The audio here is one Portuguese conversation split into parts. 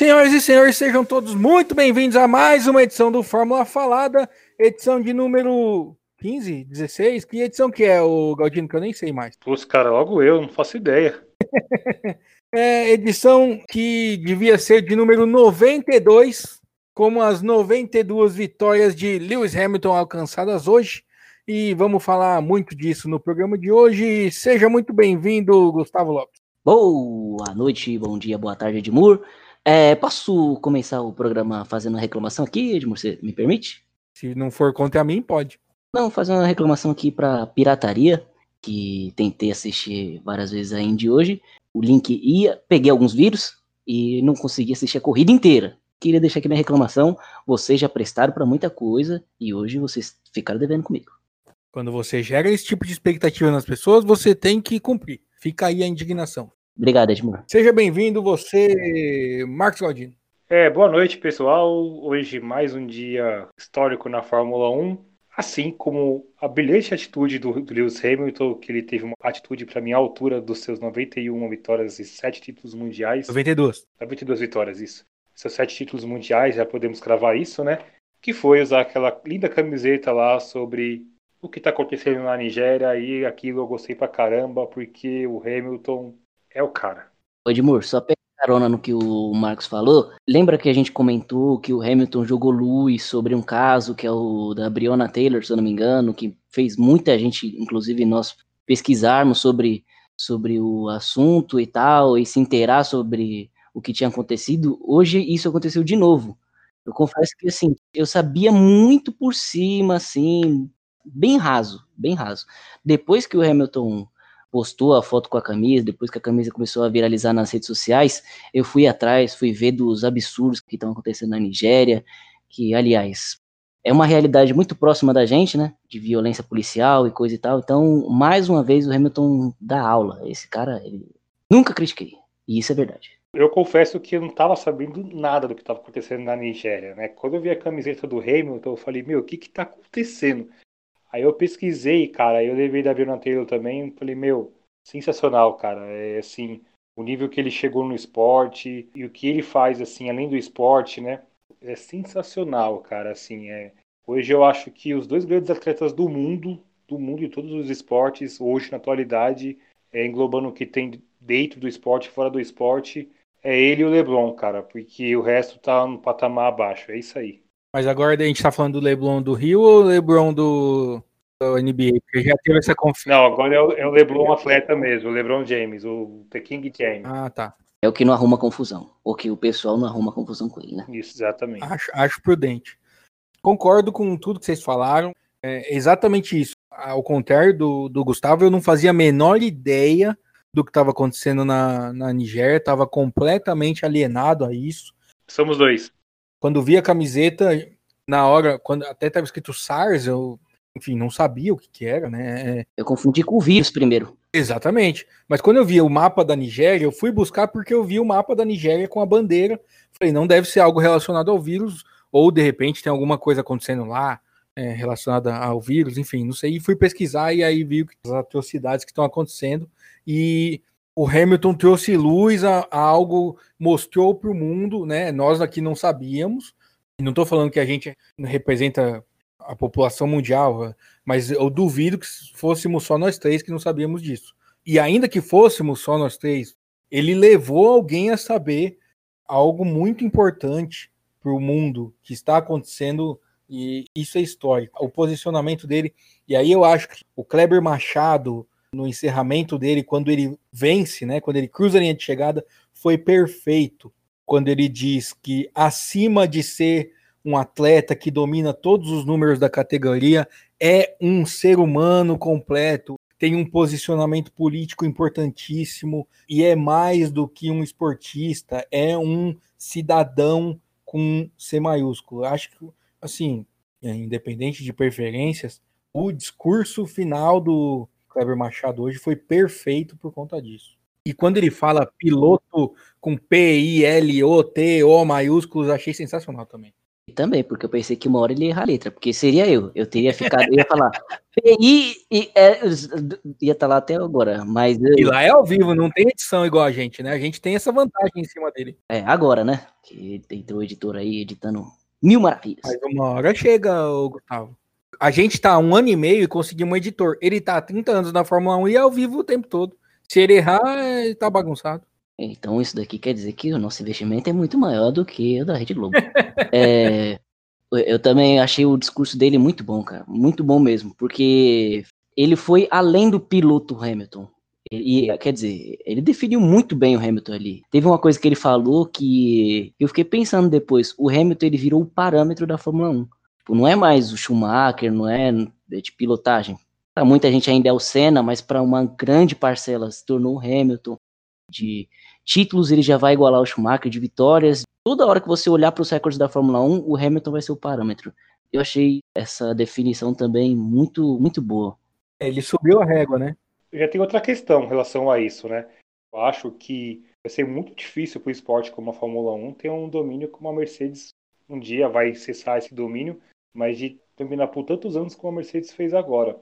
Senhoras e senhores, sejam todos muito bem-vindos a mais uma edição do Fórmula Falada, edição de número 15, 16. Que edição que é, o Galdino, que eu nem sei mais. Putz, cara, logo eu, não faço ideia. é edição que devia ser de número 92, como as 92 vitórias de Lewis Hamilton alcançadas hoje. E vamos falar muito disso no programa de hoje. Seja muito bem-vindo, Gustavo Lopes. Boa noite, bom dia, boa tarde, Edmur. É, posso começar o programa fazendo uma reclamação aqui, Edmur? Você me permite? Se não for contra mim, pode. Não, fazer uma reclamação aqui para pirataria, que tentei assistir várias vezes a Indy hoje. O link ia, peguei alguns vírus e não consegui assistir a corrida inteira. Queria deixar aqui minha reclamação. Vocês já prestaram para muita coisa e hoje vocês ficaram devendo comigo. Quando você gera esse tipo de expectativa nas pessoas, você tem que cumprir. Fica aí a indignação. Obrigado, Edmur. Seja bem-vindo, você, Marcos Galdino. É, boa noite, pessoal. Hoje mais um dia histórico na Fórmula 1. Assim como a brilhante atitude do, do Lewis Hamilton, que ele teve uma atitude para mim à altura dos seus 91 vitórias e 7 títulos mundiais. 92. 92 vitórias, isso. Seus 7 títulos mundiais, já podemos cravar isso, né? Que foi usar aquela linda camiseta lá sobre o que está acontecendo na Nigéria e aquilo eu gostei pra caramba, porque o Hamilton é o cara. Edmur, só pegar carona no que o Marcos falou. Lembra que a gente comentou que o Hamilton jogou luz sobre um caso que é o da Breonna Taylor, se eu não me engano, que fez muita gente, inclusive nós, pesquisarmos sobre, sobre o assunto e tal, e se inteirar sobre o que tinha acontecido. Hoje isso aconteceu de novo. Eu confesso que assim, eu sabia muito por cima, assim, bem raso, bem raso. Depois que o Hamilton postou a foto com a camisa, depois que a camisa começou a viralizar nas redes sociais, eu fui atrás, fui ver dos absurdos que estão acontecendo na Nigéria, que, aliás, é uma realidade muito próxima da gente, né? De violência policial e coisa e tal. Então, mais uma vez, o Hamilton dá aula. Esse cara, ele... nunca critiquei. E isso é verdade. Eu confesso que eu não estava sabendo nada do que estava acontecendo na Nigéria, né? Quando eu vi a camiseta do Hamilton, eu falei, meu, o que que tá acontecendo? Aí eu pesquisei, cara, eu levei da Breonna Taylor também, falei, meu, sensacional, cara. É assim, o nível que ele chegou no esporte e o que ele faz, assim, além do esporte, né? É sensacional, cara. Assim, é. Hoje eu acho que os dois grandes atletas do mundo, do mundo de todos os esportes, hoje na atualidade, é, englobando o que tem dentro do esporte, fora do esporte, é ele e o LeBron, cara, porque o resto tá no patamar abaixo. É isso aí. Mas agora a gente tá falando do LeBron do Rio ou LeBron do, do NBA? Porque já teve essa confiança. Não, agora é o, é o LeBron atleta mesmo, o LeBron James, o The King James. Ah, tá. É o que não arruma confusão. Ou que o pessoal não arruma confusão com ele, né? Isso, exatamente. Acho, acho prudente. Concordo com tudo que vocês falaram. É exatamente isso. Ao contrário do, do Gustavo, eu não fazia a menor ideia do que estava acontecendo na, na Nigéria, estava completamente alienado a isso. Somos dois. Quando vi a camiseta, na hora, quando até estava escrito SARS, eu, enfim, não sabia o que, que era, né? Eu confundi com o vírus primeiro. Exatamente. Mas quando eu vi o mapa da Nigéria, eu fui buscar porque eu vi o mapa da Nigéria com a bandeira. Falei, não deve ser algo relacionado ao vírus, ou de repente tem alguma coisa acontecendo lá é, relacionada ao vírus, enfim, não sei. E fui pesquisar e aí vi as atrocidades que estão acontecendo. E o Hamilton trouxe luz a, a algo, mostrou para o mundo, né? Nós aqui não sabíamos. Não estou falando que a gente representa a população mundial, mas eu duvido que fôssemos só nós três que não sabíamos disso. E ainda que fôssemos só nós três, ele levou alguém a saber algo muito importante para o mundo que está acontecendo e isso é histórico. O posicionamento dele. E aí eu acho que o Kleber Machado, no encerramento dele, quando ele vence, né, quando ele cruza a linha de chegada, foi perfeito. Quando ele diz que acima de ser um atleta que domina todos os números da categoria, é um ser humano completo, tem um posicionamento político importantíssimo e é mais do que um esportista, é um cidadão com C maiúsculo. Acho que, assim, é, independente de preferências, o discurso final do, Kleber Machado hoje foi perfeito por conta disso. E quando ele fala piloto com P-I-L-O-T-O maiúsculos, achei sensacional também. Também, porque eu pensei que uma hora ele ia errar a letra, porque seria eu. Eu teria ficado, eu ia falar PI e é, ia estar tá lá até agora, mas. Eu... E lá é ao vivo, não tem edição igual a gente, né? A gente tem essa vantagem em cima dele. É, agora, né? Que tem o editor aí editando mil maravilhas. Mas uma hora chega, Gustavo. A gente tá um ano e meio e conseguimos um editor. Ele tá há 30 anos na Fórmula 1 e é ao vivo o tempo todo. Se ele errar, ele tá bagunçado. Então isso daqui quer dizer que o nosso investimento é muito maior do que o da Rede Globo. é, eu também achei o discurso dele muito bom, cara. Muito bom mesmo. Porque ele foi além do piloto Hamilton. E, quer dizer, ele definiu muito bem o Hamilton ali. Teve uma coisa que ele falou que eu fiquei pensando depois. O Hamilton ele virou o parâmetro da Fórmula 1. Tipo, não é mais o Schumacher, não é de pilotagem. Para muita gente ainda é o Senna, mas para uma grande parcela se tornou o Hamilton. De títulos ele já vai igualar o Schumacher, de vitórias. Toda hora que você olhar para os recordes da Fórmula 1, o Hamilton vai ser o parâmetro. Eu achei essa definição também muito, muito boa. É, ele subiu a régua, né? Já tem outra questão em relação a isso, né? Eu acho que vai ser muito difícil para o esporte como a Fórmula 1 ter um domínio como a Mercedes um dia vai cessar esse domínio, mas de dominar por tantos anos como a Mercedes fez agora.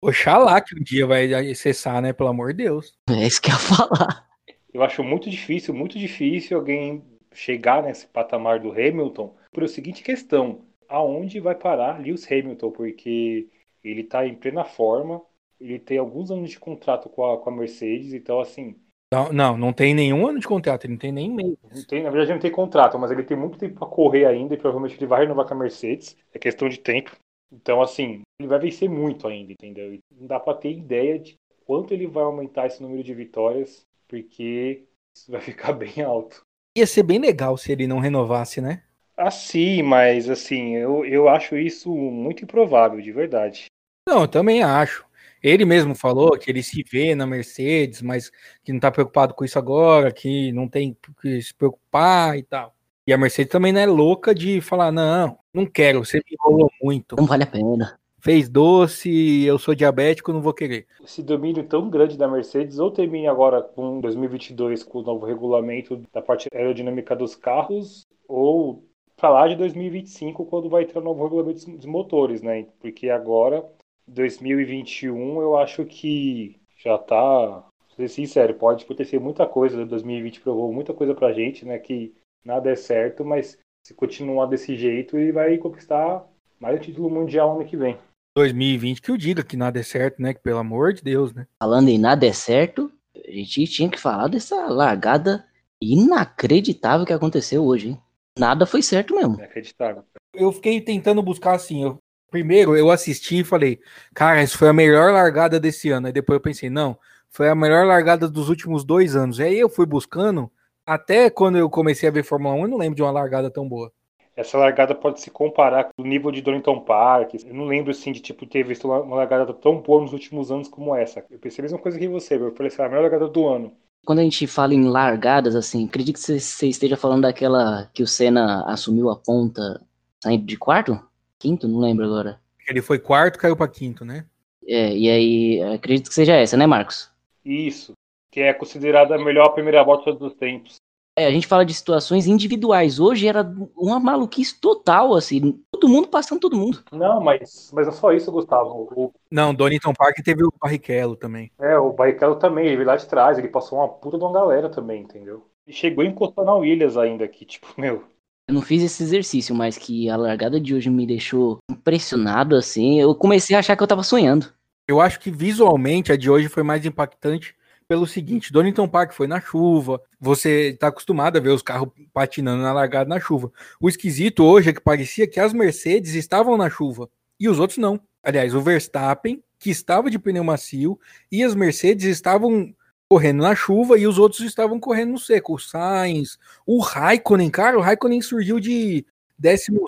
Oxalá que um dia vai cessar, né? Pelo amor de Deus. É isso que eu ia falar. Eu acho muito difícil, muito difícil alguém chegar nesse patamar do Hamilton por a seguinte questão: aonde vai parar Lewis Hamilton? Porque ele está em plena forma, ele tem alguns anos de contrato com a, com a Mercedes, então assim. Não, não, não tem nenhum ano de contrato, ele não tem nem meio. Tem, na verdade, não tem contrato, mas ele tem muito tempo para correr ainda e provavelmente ele vai renovar com a Mercedes. É questão de tempo. Então, assim, ele vai vencer muito ainda, entendeu? Não dá para ter ideia de quanto ele vai aumentar esse número de vitórias, porque isso vai ficar bem alto. Ia ser bem legal se ele não renovasse, né? Ah, sim, mas assim, eu, eu acho isso muito improvável, de verdade. Não, eu também acho. Ele mesmo falou que ele se vê na Mercedes, mas que não tá preocupado com isso agora, que não tem que se preocupar e tal. E a Mercedes também não é louca de falar, não, não quero, você me enrolou muito. Não vale a pena. Fez doce, eu sou diabético, não vou querer. Esse domínio tão grande da Mercedes ou termina agora com 2022 com o novo regulamento da parte aerodinâmica dos carros, ou para lá de 2025 quando vai ter o novo regulamento dos motores, né? Porque agora 2021 eu acho que já tá, ser sincero, pode acontecer muita coisa, 2020 provou muita coisa pra gente, né, que nada é certo, mas se continuar desse jeito, ele vai conquistar mais o título mundial ano que vem. 2020 que eu diga que nada é certo, né? Que pelo amor de Deus, né? Falando em nada é certo, a gente tinha que falar dessa largada inacreditável que aconteceu hoje, hein? Nada foi certo mesmo. Inacreditável. Eu fiquei tentando buscar assim, eu, primeiro eu assisti e falei, cara, isso foi a melhor largada desse ano. Aí depois eu pensei, não, foi a melhor largada dos últimos dois anos. Aí eu fui buscando até quando eu comecei a ver Fórmula 1, eu não lembro de uma largada tão boa. Essa largada pode se comparar com o nível de Donington Park. Eu não lembro assim de tipo ter visto uma largada tão boa nos últimos anos como essa. Eu pensei a mesma coisa que você, eu falei assim, a melhor largada do ano. Quando a gente fala em largadas, assim, acredito que você esteja falando daquela que o Senna assumiu a ponta saindo de quarto? Quinto? Não lembro agora. Ele foi quarto, caiu para quinto, né? É, e aí acredito que seja essa, né, Marcos? Isso que é considerada a melhor primeira volta dos tempos. É, a gente fala de situações individuais. Hoje era uma maluquice total, assim, todo mundo passando todo mundo. Não, mas, mas não é só isso, Gustavo. O... Não, Donington Park teve o Barrichello também. É, o Barrichello também, ele veio lá de trás, ele passou uma puta de uma galera também, entendeu? E chegou a encostar na Williams ainda aqui, tipo, meu. Eu não fiz esse exercício, mas que a largada de hoje me deixou impressionado, assim. Eu comecei a achar que eu tava sonhando. Eu acho que visualmente a de hoje foi mais impactante pelo seguinte: Donington Park foi na chuva, você está acostumado a ver os carros patinando na largada na chuva. O esquisito hoje é que parecia que as Mercedes estavam na chuva e os outros não. Aliás, o Verstappen, que estava de pneu macio, e as Mercedes estavam correndo na chuva e os outros estavam correndo no seco. O Sainz, o Raikkonen, cara, o Raikkonen surgiu de 16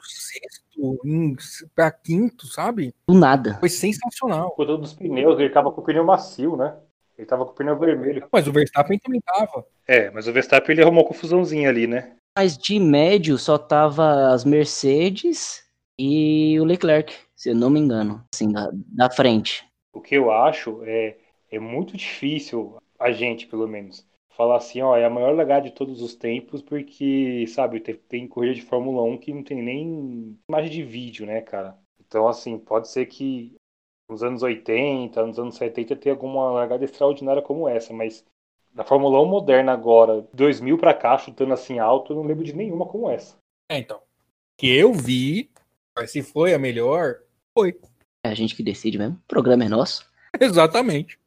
para quinto, sabe? Do nada. Foi sensacional. Por todos os pneus, ele acaba com o pneu macio, né? Ele tava com o pneu vermelho. Mas o Verstappen também tava. É, mas o Verstappen ele arrumou uma confusãozinha ali, né? Mas de médio só tava as Mercedes e o Leclerc, se eu não me engano, assim, da, da frente. O que eu acho é, é muito difícil, a gente pelo menos, falar assim, ó, é a maior legada de todos os tempos, porque, sabe, tem, tem corrida de Fórmula 1 que não tem nem imagem de vídeo, né, cara? Então, assim, pode ser que nos anos 80, nos anos 70 tenha alguma largada extraordinária como essa, mas na Fórmula 1 moderna agora, 2000 para cá, chutando assim alto, eu não lembro de nenhuma como essa. É, então. Que eu vi, mas se foi a melhor, foi. É a gente que decide mesmo. O programa é nosso. Exatamente.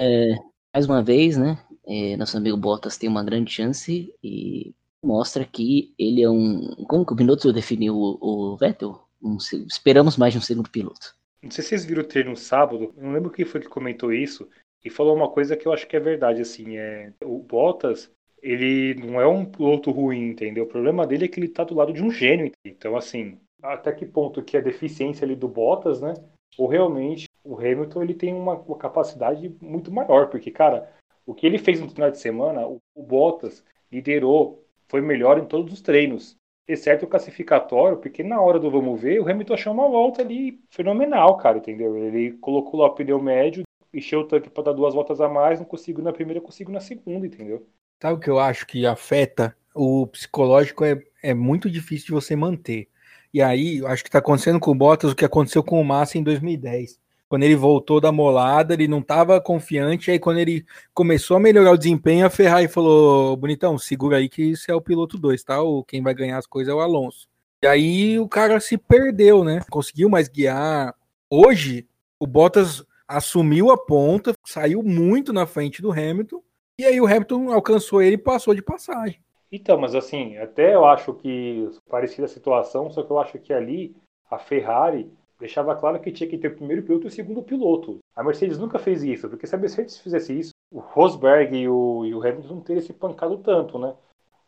É, mais uma vez, né? É, nosso amigo Bottas tem uma grande chance e mostra que ele é um. Como que o Binotto definiu o, o Vettel? Um, esperamos mais de um segundo piloto. Não sei se vocês viram o no sábado, não lembro quem foi que comentou isso, e falou uma coisa que eu acho que é verdade, assim, é o Bottas, ele não é um piloto ruim, entendeu? O problema dele é que ele tá do lado de um gênio. Então, assim, até que ponto que a deficiência ali do Bottas, né? Ou realmente o Hamilton ele tem uma, uma capacidade muito maior, porque, cara, o que ele fez no final de semana, o, o Bottas liderou, foi melhor em todos os treinos exceto o classificatório, porque na hora do vamos ver, o Hamilton achou uma volta ali fenomenal, cara, entendeu? Ele colocou lá o pneu médio, encheu o tanque para dar duas voltas a mais, não consigo na primeira, consigo na segunda, entendeu? Sabe o que eu acho que afeta? O psicológico é, é muito difícil de você manter. E aí, acho que está acontecendo com o Bottas o que aconteceu com o Massa em 2010 quando ele voltou da molada, ele não estava confiante. Aí, quando ele começou a melhorar o desempenho, a Ferrari falou: Bonitão, segura aí que isso é o piloto 2, tá? O, quem vai ganhar as coisas é o Alonso. E aí o cara se perdeu, né? Conseguiu mais guiar. Hoje, o Bottas assumiu a ponta, saiu muito na frente do Hamilton. E aí o Hamilton alcançou ele e passou de passagem. Então, mas assim, até eu acho que parecida a situação, só que eu acho que ali a Ferrari deixava claro que tinha que ter o primeiro piloto e o segundo piloto. A Mercedes nunca fez isso, porque se a Mercedes fizesse isso, o Rosberg e o, e o Hamilton não teriam se pancado tanto, né?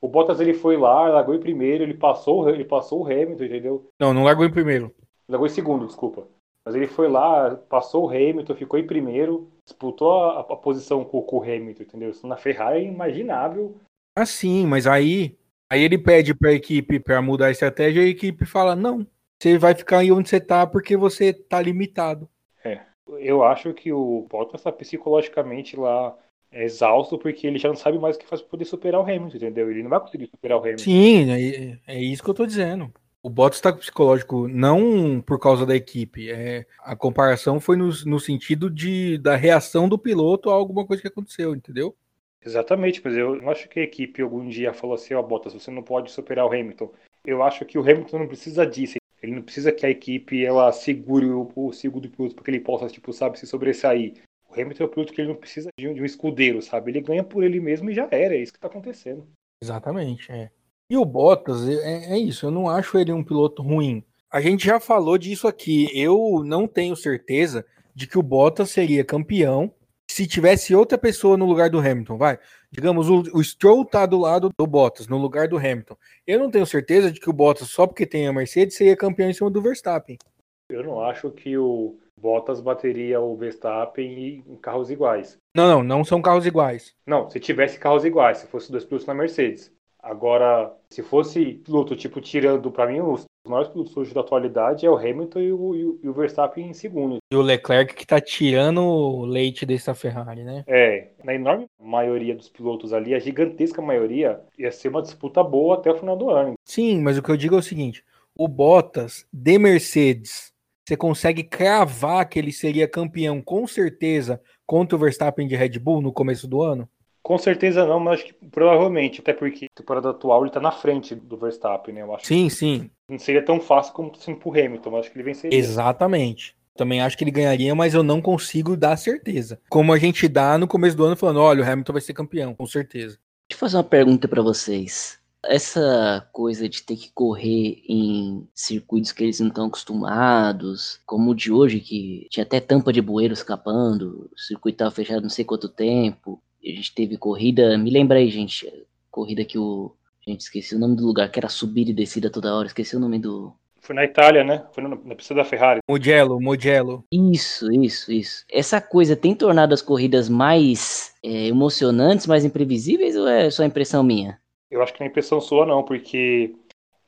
O Bottas ele foi lá, largou em primeiro, ele passou, ele passou o Hamilton, entendeu? Não, não largou em primeiro. Largou em segundo, desculpa. Mas ele foi lá, passou o Hamilton, ficou em primeiro, disputou a, a posição com, com, o Hamilton, entendeu? Isso na Ferrari é imaginável. Ah, sim, mas aí, aí ele pede para a equipe para mudar a estratégia e a equipe fala: não, você vai ficar aí onde você tá porque você tá limitado. É. Eu acho que o Bottas tá psicologicamente lá exausto porque ele já não sabe mais o que faz para poder superar o Hamilton, entendeu? Ele não vai conseguir superar o Hamilton. Sim, é, é isso que eu tô dizendo. O Bottas tá com psicológico não por causa da equipe. É, a comparação foi no, no sentido de, da reação do piloto a alguma coisa que aconteceu, entendeu? Exatamente, mas eu não acho que a equipe algum dia falou assim, ó, oh, Bottas, você não pode superar o Hamilton. Eu acho que o Hamilton não precisa disso. Ele não precisa que a equipe ela segure o, o segundo piloto para que ele possa, tipo, sabe, se sobressair. O Hamilton é um piloto que ele não precisa de um, de um escudeiro, sabe? Ele ganha por ele mesmo e já era. É isso que está acontecendo. Exatamente, é. E o Bottas, é, é, isso. Eu não acho ele um piloto ruim. A gente já falou disso aqui. Eu não tenho certeza de que o Bottas seria campeão se tivesse outra pessoa no lugar do Hamilton, vai. Digamos, o, o Stroll tá do lado do Bottas, no lugar do Hamilton. Eu não tenho certeza de que o Bottas, só porque tem a Mercedes, seria campeão em cima do Verstappen. Eu não acho que o Bottas bateria o Verstappen em carros iguais. Não, não, não são carros iguais. Não, se tivesse carros iguais, se fosse dois pilotos na Mercedes. Agora, se fosse piloto, tipo, tirando para mim os maiores pilotos hoje da atualidade é o Hamilton e o, e o, Verstappen em segundo. E o Leclerc que tá tirando o leite dessa Ferrari, né? É, na enorme maioria dos pilotos ali, a gigantesca maioria, ia ser uma disputa boa até o final do ano. Sim, mas o que eu digo é o seguinte: o Bottas de Mercedes, você consegue cravar que ele seria campeão com certeza contra o Verstappen de Red Bull no começo do ano? Com certeza não, mas acho que provavelmente, até porque a temporada atual ele tá na frente do Verstappen, né? Eu acho sim, sim. Não seria tão fácil como sendo pro Hamilton, mas acho que ele venceria. Exatamente. Também acho que ele ganharia, mas eu não consigo dar certeza. Como a gente dá no começo do ano falando, olha, o Hamilton vai ser campeão, com certeza. Deixa eu fazer uma pergunta para vocês. Essa coisa de ter que correr em circuitos que eles não estão acostumados, como o de hoje, que tinha até tampa de bueiro escapando, o circuito estava fechado não sei quanto tempo, a gente teve corrida, me lembra aí, gente, corrida que o. Gente, esqueci o nome do lugar, que era subida e descida toda hora, esqueci o nome do. Foi na Itália, né? Foi na pista da Ferrari. Mugello, Mugello. Isso, isso, isso. Essa coisa tem tornado as corridas mais é, emocionantes, mais imprevisíveis ou é só impressão minha? Eu acho que não é impressão sua, não, porque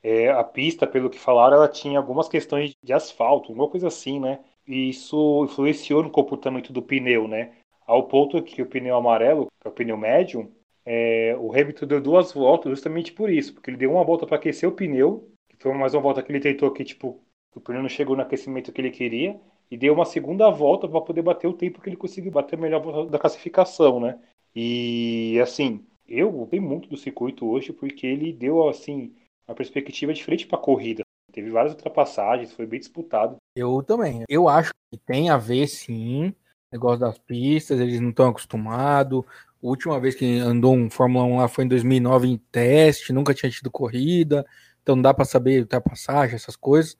é, a pista, pelo que falaram, ela tinha algumas questões de asfalto, alguma coisa assim, né? E isso influenciou no comportamento do pneu, né? Ao ponto que o pneu amarelo, que é o pneu médio, é, o Hamilton deu duas voltas justamente por isso, porque ele deu uma volta para aquecer o pneu, que foi mais uma volta que ele tentou que tipo o pneu não chegou no aquecimento que ele queria, e deu uma segunda volta para poder bater o tempo que ele conseguiu bater melhor da classificação, né? E assim, eu gostei muito do circuito hoje porque ele deu assim uma perspectiva diferente para a corrida. Teve várias ultrapassagens, foi bem disputado. Eu também. Eu acho que tem a ver, sim, negócio das pistas, eles não estão acostumados. A última vez que andou um Fórmula 1 lá foi em 2009 em teste, nunca tinha tido corrida, então não dá para saber ultrapassagem, essas coisas.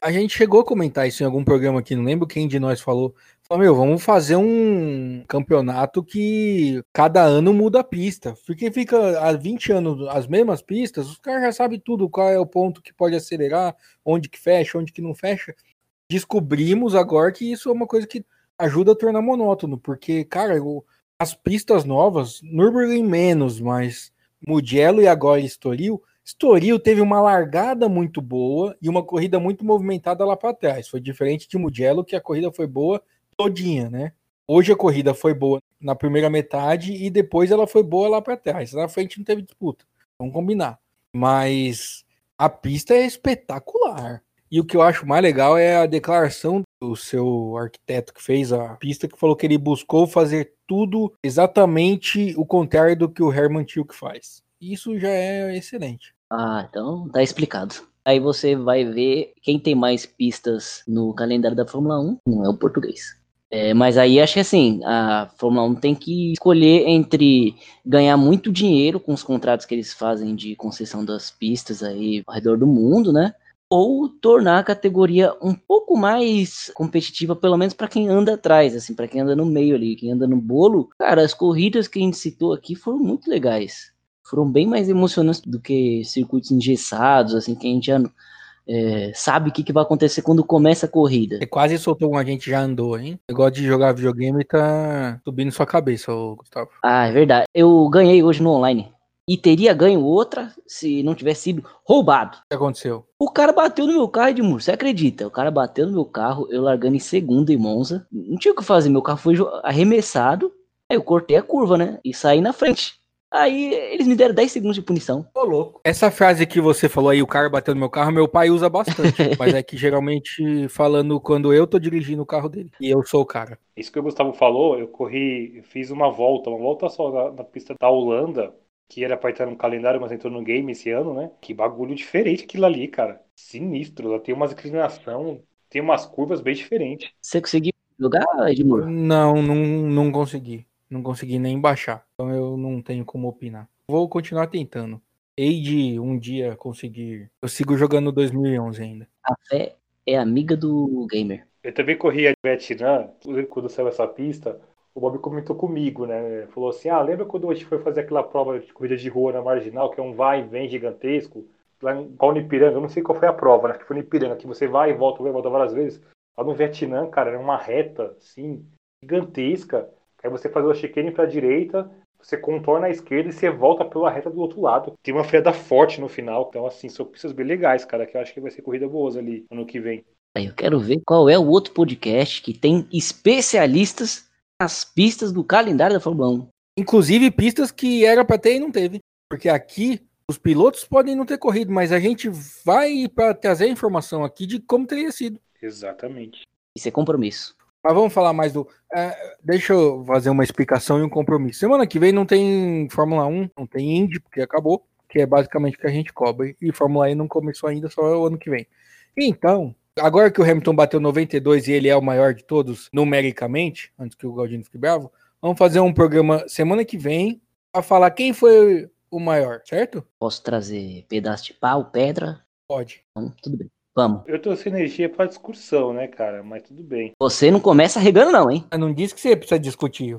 A gente chegou a comentar isso em algum programa aqui, não lembro quem de nós falou. Falou, meu, vamos fazer um campeonato que cada ano muda a pista. Porque fica há 20 anos as mesmas pistas, os caras já sabem tudo, qual é o ponto que pode acelerar, onde que fecha, onde que não fecha. Descobrimos agora que isso é uma coisa que ajuda a tornar monótono, porque, cara, as pistas novas, Nürburgring menos, mas Mugello e agora Estoril, Estoril teve uma largada muito boa e uma corrida muito movimentada lá para trás. Foi diferente de Mugello, que a corrida foi boa todinha, né? Hoje a corrida foi boa na primeira metade e depois ela foi boa lá para trás. Na frente não teve disputa. Vamos combinar. Mas a pista é espetacular. E o que eu acho mais legal é a declaração do seu arquiteto que fez a pista, que falou que ele buscou fazer tudo exatamente o contrário do que o Herman Tilke faz. Isso já é excelente. Ah, então tá explicado. Aí você vai ver quem tem mais pistas no calendário da Fórmula 1, não é o português. É, mas aí acho que assim, a Fórmula 1 tem que escolher entre ganhar muito dinheiro com os contratos que eles fazem de concessão das pistas aí ao redor do mundo, né? Ou tornar a categoria um pouco mais competitiva, pelo menos para quem anda atrás, assim, para quem anda no meio ali, quem anda no bolo. Cara, as corridas que a gente citou aqui foram muito legais foram bem mais emocionantes do que circuitos engessados, assim, que a gente já é, sabe o que, que, vai acontecer quando começa a corrida. Você quase soltou um a gente já andou, hein? O negócio de jogar videogame tá subindo sua cabeça, Gustavo. Ah, é verdade. Eu ganhei hoje no online. E teria ganho outra se não tivesse sido roubado. O que aconteceu? O cara bateu no meu carro, Edmur. Você acredita? O cara bateu no meu carro, eu largando em segundo em Monza. Não tinha o que fazer. Meu carro foi arremessado. Aí eu cortei a curva, né? E saí na frente. Aí eles me deram 10 segundos de punição. Ô, louco. Essa frase que você falou aí, o cara bateu no meu carro, meu pai usa bastante. mas é que geralmente falando quando eu tô dirigindo o carro dele. E eu sou o cara. Isso que o Gustavo falou, eu corri, fiz uma volta, uma volta só na, na pista da Holanda, que era pra entrar no calendário, mas entrou no game esse ano, né? Que bagulho diferente aquilo ali, cara. Sinistro. Ela tem umas inclinação, tem umas curvas bem diferentes. Você conseguiu jogar, Edmur? Não, não, não consegui. Não consegui nem baixar. Então eu não tenho como opinar. Vou continuar tentando. Hei de um dia conseguir. Eu sigo jogando 2011 ainda. A fé é amiga do gamer. Eu também corri a Vietnã, quando saiu essa pista, o Bob comentou comigo, né? Falou assim: Ah, lembra quando a gente foi fazer aquela prova de corrida de rua na marginal, que é um vai e vem gigantesco? Lá em Paunipiranga, eu não sei qual foi a prova, né? Que foi no Ipiranga, que você vai e volta, vai e volta várias vezes. Lá no Vietnã, cara, era uma reta, assim, gigantesca. Aí você faz o chicane a direita, você contorna a esquerda e você volta pela reta do outro lado. Tem uma freada forte no final. Então, assim, são pistas bem legais, cara, que eu acho que vai ser corrida boas ali ano que vem. Eu quero ver qual é o outro podcast que tem especialistas nas pistas do calendário da Fórmula 1. Inclusive pistas que era para ter e não teve. Porque aqui os pilotos podem não ter corrido, mas a gente vai para trazer a informação aqui de como teria sido. Exatamente. Isso é compromisso. Mas vamos falar mais do. É, deixa eu fazer uma explicação e um compromisso. Semana que vem não tem Fórmula 1, não tem Indy, porque acabou, que é basicamente o que a gente cobre. E Fórmula E não começou ainda, só o ano que vem. Então, agora que o Hamilton bateu 92 e ele é o maior de todos, numericamente, antes que o Galdino fique bravo, vamos fazer um programa semana que vem para falar quem foi o maior, certo? Posso trazer pedaço de pau, pedra? Pode. Então, tudo bem. Vamos. Eu tô sem energia pra discussão, né, cara? Mas tudo bem. Você não começa regando, não, hein? Eu não disse que você precisa discutir.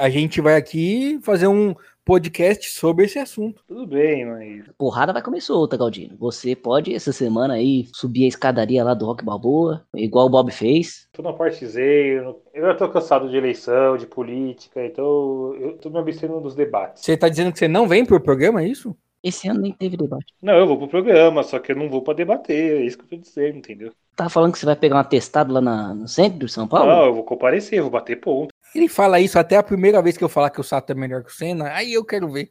A gente vai aqui fazer um podcast sobre esse assunto. Tudo bem, mas. Porrada vai começar outra, Galdino. Você pode, essa semana aí, subir a escadaria lá do Rock Balboa, igual o Bob fez. Tô na parte Z, eu, já tô cansado de eleição, de política, então eu tô me abstendo dos debates. Você tá dizendo que você não vem pro programa, é isso? Esse ano nem teve debate. Não, eu vou pro programa, só que eu não vou pra debater, é isso que eu tô dizendo, entendeu? Tá falando que você vai pegar um atestado lá na, no centro de São Paulo? Não, eu vou comparecer, eu vou bater ponto. Ele fala isso até a primeira vez que eu falar que o Sato é melhor que o Senna, aí eu quero ver.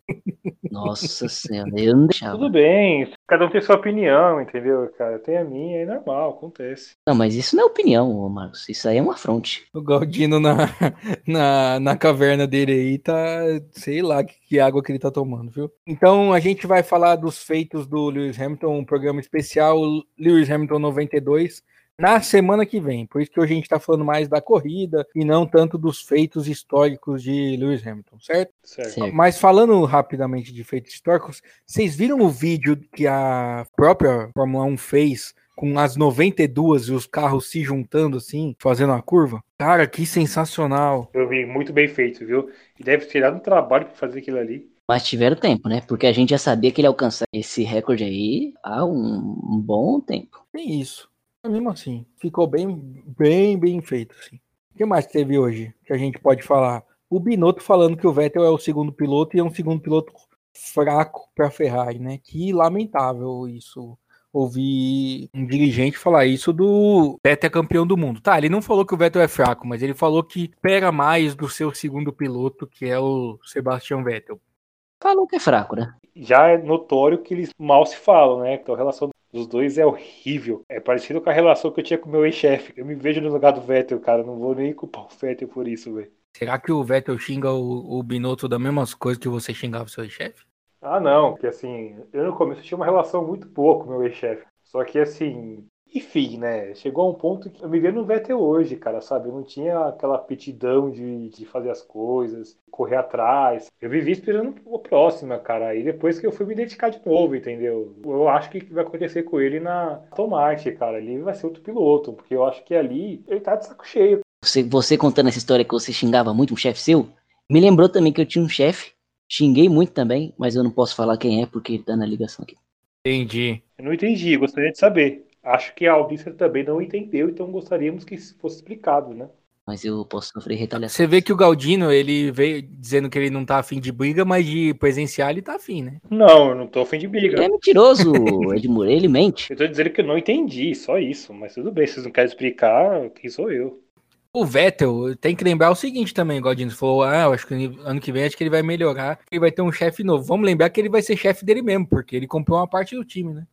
Nossa senhora, eu não deixava. Tudo bem, cada um tem sua opinião, entendeu, cara? Tem a minha, é normal, acontece. Não, mas isso não é opinião, ô Marcos. Isso aí é um afronte. O Galdino na, na, na caverna dele aí tá, sei lá que, que água que ele tá tomando, viu? Então a gente vai falar dos feitos do Lewis Hamilton, um programa especial Lewis Hamilton 92 na semana que vem. Por isso que hoje a gente está falando mais da corrida e não tanto dos feitos históricos de Lewis Hamilton, certo? Certo. Mas falando rapidamente de feitos históricos, vocês viram o vídeo que a própria Fórmula 1 fez com as 92 e os carros se juntando assim, fazendo uma curva? Cara, que sensacional. Eu vi muito bem feito, viu? E deve ter dado um trabalho pra fazer aquilo ali. Mas tiveram tempo, né? Porque a gente já sabia que ele alcançar esse recorde aí há um, um bom tempo. Tem isso. Mas mesmo assim, ficou bem, bem, bem feito, assim. O que mais teve hoje que a gente pode falar? O Binotto falando que o Vettel é o segundo piloto e é um segundo piloto fraco para a Ferrari, né? Que lamentável isso. Ouvir um dirigente falar isso do Vettel é campeão do mundo. Tá, ele não falou que o Vettel é fraco, mas ele falou que espera mais do seu segundo piloto, que é o Sebastian Vettel. Falou que é fraco, né? Já é notório que eles mal se falam, né? Então a relação dos dois é horrível. É parecido com a relação que eu tinha com o meu ex-chefe. Eu me vejo no lugar do Vettel, cara. Não vou nem culpar o Vettel por isso, velho. Será que o Vettel xinga o, o Binotto das mesmas coisas que você xingava o seu chefe? Ah, não, porque assim, eu no começo tinha uma relação muito boa com o meu ex-chefe. Só que assim, enfim, né? Chegou a um ponto que eu me vejo no Vettel hoje, cara, sabe? Eu não tinha aquela aptidão de, de fazer as coisas, correr atrás. Eu vivi esperando o próximo, cara. E depois que eu fui me dedicar de novo, entendeu? Eu acho que vai acontecer com ele na Aston Martin, cara. Ele vai ser outro piloto, porque eu acho que ali ele tá de saco cheio. Você, você contando essa história que você xingava muito um chefe seu, me lembrou também que eu tinha um chefe, xinguei muito também, mas eu não posso falar quem é porque tá na ligação aqui. Entendi. Eu não entendi, gostaria de saber. Acho que a audiência também não entendeu, então gostaríamos que isso fosse explicado, né? Mas eu posso sofrer retaliação. Você vê que o Galdino, ele veio dizendo que ele não tá afim de briga, mas de presenciar ele tá afim, né? Não, eu não tô afim de briga. Ele é mentiroso, Edmur, ele mente. Eu tô dizendo que eu não entendi, só isso. Mas tudo bem, se vocês não querem explicar, quem sou eu? O Vettel tem que lembrar o seguinte também, Galdino. Você falou, ah, eu acho que ano que vem acho que ele vai melhorar, ele vai ter um chefe novo. Vamos lembrar que ele vai ser chefe dele mesmo, porque ele comprou uma parte do time, né?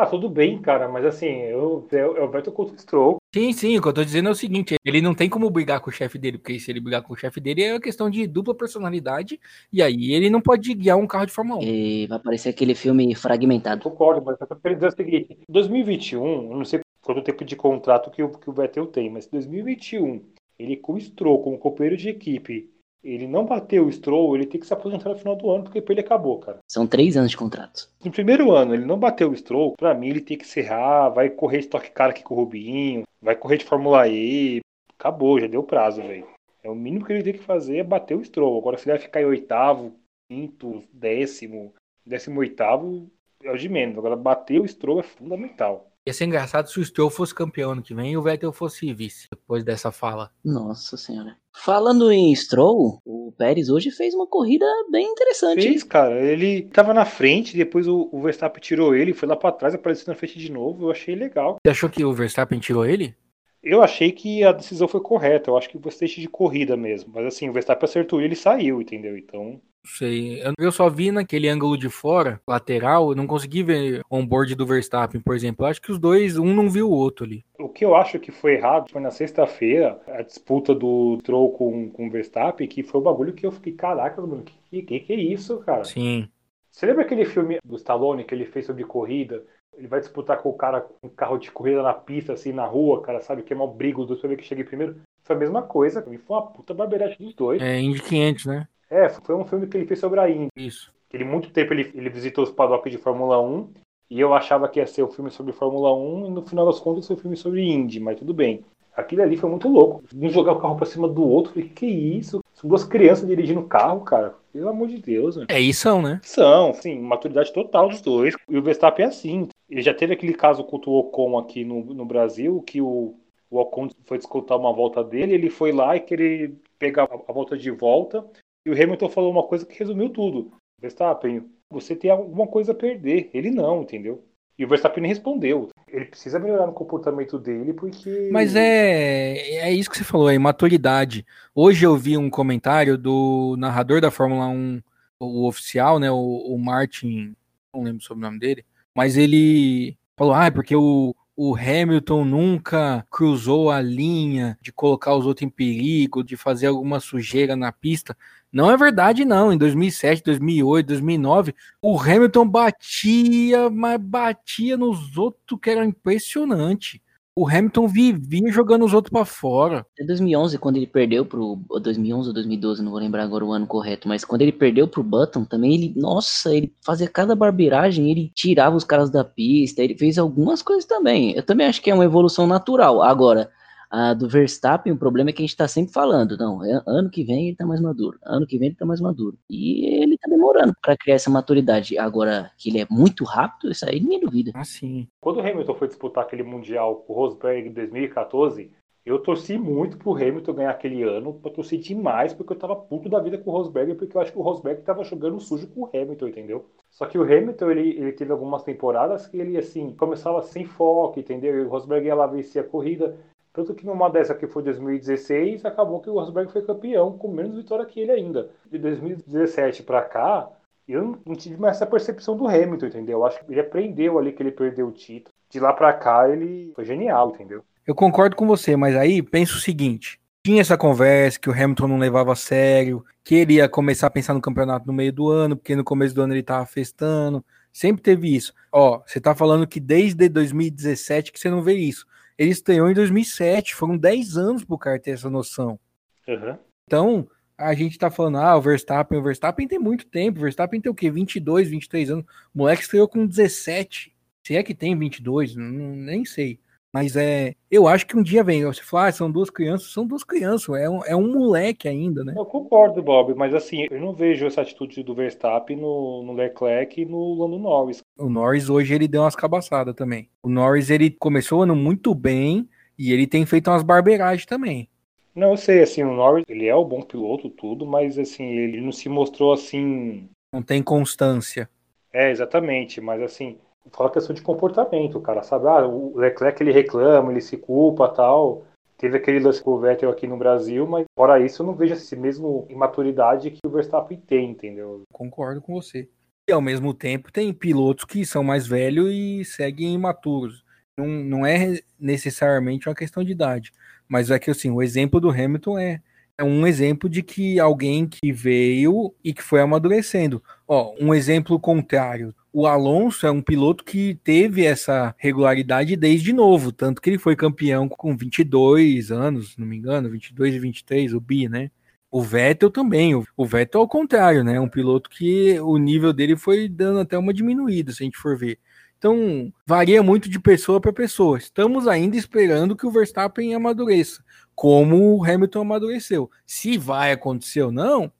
Ah, tudo bem, cara, mas assim, eu, eu, eu Vettel contra o Stroll. Sim, sim, o que eu tô dizendo é o seguinte, ele não tem como brigar com o chefe dele, porque se ele brigar com o chefe dele é uma questão de dupla personalidade, e aí ele não pode guiar um carro de Fórmula 1. E vai aparecer aquele filme fragmentado. Concordo, mas eu tô querendo dizer o seguinte: 2021, eu não sei quanto tempo de contrato que o, que o Vettel tem, mas 2021, ele com o Stroll como companheiro de equipe, ele não bateu o Stroll, ele tem que se aposentar no final do ano, porque pra ele acabou, cara. São três anos de contrato. No primeiro ano, ele não bateu o Stroll, pra mim ele tem que encerrar, vai correr estoque cara aqui com o Rubinho, vai correr de Fórmula E, acabou, já deu prazo, velho. É o mínimo que ele tem que fazer é bater o Stroll. Agora se ele vai ficar em oitavo, quinto, décimo, décimo oitavo, é o de menos. Agora bater o Stroll é fundamental. Ia ser engraçado se o Stroll fosse campeão ano que vem e o Vettel fosse vice, depois dessa fala. Nossa senhora. Falando em Stroll, o Pérez hoje fez uma corrida bem interessante. Fez, cara. Ele tava na frente, depois o, o Verstappen tirou ele, foi lá pra trás, apareceu na frente de novo. Eu achei legal. Você achou que o Verstappen tirou ele? Eu achei que a decisão foi correta. Eu acho que o acidente de corrida mesmo. Mas assim, o Verstappen acertou ele e saiu, entendeu? Então. Sei. Eu- só vi naquele ângulo de fora, lateral, eu não consegui ver on-board do Verstappen, por exemplo. Eu acho que os dois, um não viu o outro ali. O que eu acho que foi errado foi na sexta-feira, a disputa do Stroll com, com o Verstappen, que foi o bagulho que eu fiquei, caraca, mano, que, que, que é isso, cara? Sim. Você lembra aquele filme do Stallone que ele fez sobre corrida? Ele vai disputar com o cara com um carro de corrida na pista, assim, na rua, cara, sabe? Que é mal brigo, os dois pra ver que cheguei primeiro. Foi a mesma coisa, mim foi uma puta barbeiragem dos dois. É Indy 500, né? É, foi um filme que ele fez sobre a Indy. Isso. Ele, muito tempo ele, ele visitou os paddocks de Fórmula 1 e eu achava que ia ser um filme sobre Fórmula 1 e no final das contas foi um filme sobre Indy, mas tudo bem. Aquilo ali foi muito louco. Um jogar o carro pra cima do outro, falei, que que é isso? São duas crianças dirigindo o carro, cara. Pelo amor de Deus, velho. É isso, né? São, sim, maturidade total dos dois. E o Verstappen é assim. Ele já teve aquele caso contra o Ocon aqui no, no Brasil, que o, o Ocon foi disputar uma volta dele, ele foi lá e querer pegar a, a volta de volta. E o Hamilton falou uma coisa que resumiu tudo. Verstappen, você tem alguma coisa a perder. Ele não, entendeu? E o Verstappen respondeu. Ele precisa melhorar no comportamento dele, porque. Mas é, é isso que você falou, é imaturidade. Hoje eu vi um comentário do narrador da Fórmula 1, o oficial, né? O, o Martin, não lembro sobre o nome dele, mas ele falou: ah, é porque o, o Hamilton nunca cruzou a linha de colocar os outros em perigo, de fazer alguma sujeira na pista. Não é verdade, não. Em 2007, 2008, 2009, o Hamilton batia, mas batia nos outros que era impressionante. O Hamilton vivia jogando os outros para fora. Em 2011, quando ele perdeu pro 2011 ou 2012, não vou lembrar agora o ano correto, mas quando ele perdeu pro Button, também ele, nossa, ele fazia cada barbeiragem, ele tirava os caras da pista, ele fez algumas coisas também. Eu também acho que é uma evolução natural. Agora, a do Verstappen, o problema é que a gente tá sempre falando, não, é, ano que vem ele tá mais maduro, ano que vem ele tá mais maduro. E ele tá demorando para criar essa maturidade. Agora, que ele é muito rápido, isso aí ninguém duvida. Ah, sim. Quando o Hamilton foi disputar aquele Mundial com o Rosberg em 2014, eu torci muito pro Hamilton ganhar aquele ano, eu torci demais, porque eu tava puto da vida com o Rosberg, porque eu acho que o Rosberg tava jogando sujo com o Hamilton, entendeu? Só que o Hamilton, ele, ele teve algumas temporadas que ele, assim, começava sem foco, entendeu? E o Rosberg ia lá vencer a corrida. Tanto que numa dessa que foi 2016, acabou que o Rosberg foi campeão, com menos vitória que ele ainda. De 2017 para cá, eu não tive mais essa percepção do Hamilton, entendeu? Eu acho que ele aprendeu ali que ele perdeu o título. De lá para cá, ele foi genial, entendeu? Eu concordo com você, mas aí penso o seguinte: tinha essa conversa que o Hamilton não levava a sério, que ele ia começar a pensar no campeonato no meio do ano, porque no começo do ano ele tava festando. Sempre teve isso. Ó, você tá falando que desde 2017 que você não vê isso. Ele estreou em 2007, foram 10 anos pro cara ter essa noção. Uhum. Então, a gente tá falando, ah, o Verstappen, o Verstappen tem muito tempo, o Verstappen tem o quê? 22, 23 anos. O moleque estreou com 17. Se é que tem 22, não, nem sei. Mas é, eu acho que um dia vem. Você fala, ah, são duas crianças, são duas crianças, é um, é um moleque ainda, né? Eu concordo, Bob, mas assim, eu não vejo essa atitude do Verstappen no, no Leclerc e no Lando Norris. O Norris hoje ele deu umas cabaçadas também. O Norris ele começou o ano muito bem e ele tem feito umas barbeiragens também. Não, eu sei, assim, o Norris, ele é o um bom piloto, tudo, mas assim, ele não se mostrou assim. Não tem constância. É, exatamente, mas assim, fala questão de comportamento, cara, sabe? Ah, o Leclerc ele reclama, ele se culpa tal. Teve aquele lance com o Vettel aqui no Brasil, mas fora isso eu não vejo esse mesmo imaturidade que o Verstappen tem, entendeu? Concordo com você. E ao mesmo tempo tem pilotos que são mais velhos e seguem imaturos. Não, não é necessariamente uma questão de idade, mas é que assim, o exemplo do Hamilton é é um exemplo de que alguém que veio e que foi amadurecendo. Ó, um exemplo contrário. O Alonso é um piloto que teve essa regularidade desde novo, tanto que ele foi campeão com 22 anos, não me engano, 22 e 23, o Bi, né? O Vettel também. O Vettel ao contrário, né? Um piloto que o nível dele foi dando até uma diminuída, se a gente for ver. Então, varia muito de pessoa para pessoa. Estamos ainda esperando que o Verstappen amadureça como o Hamilton amadureceu. Se vai acontecer ou não,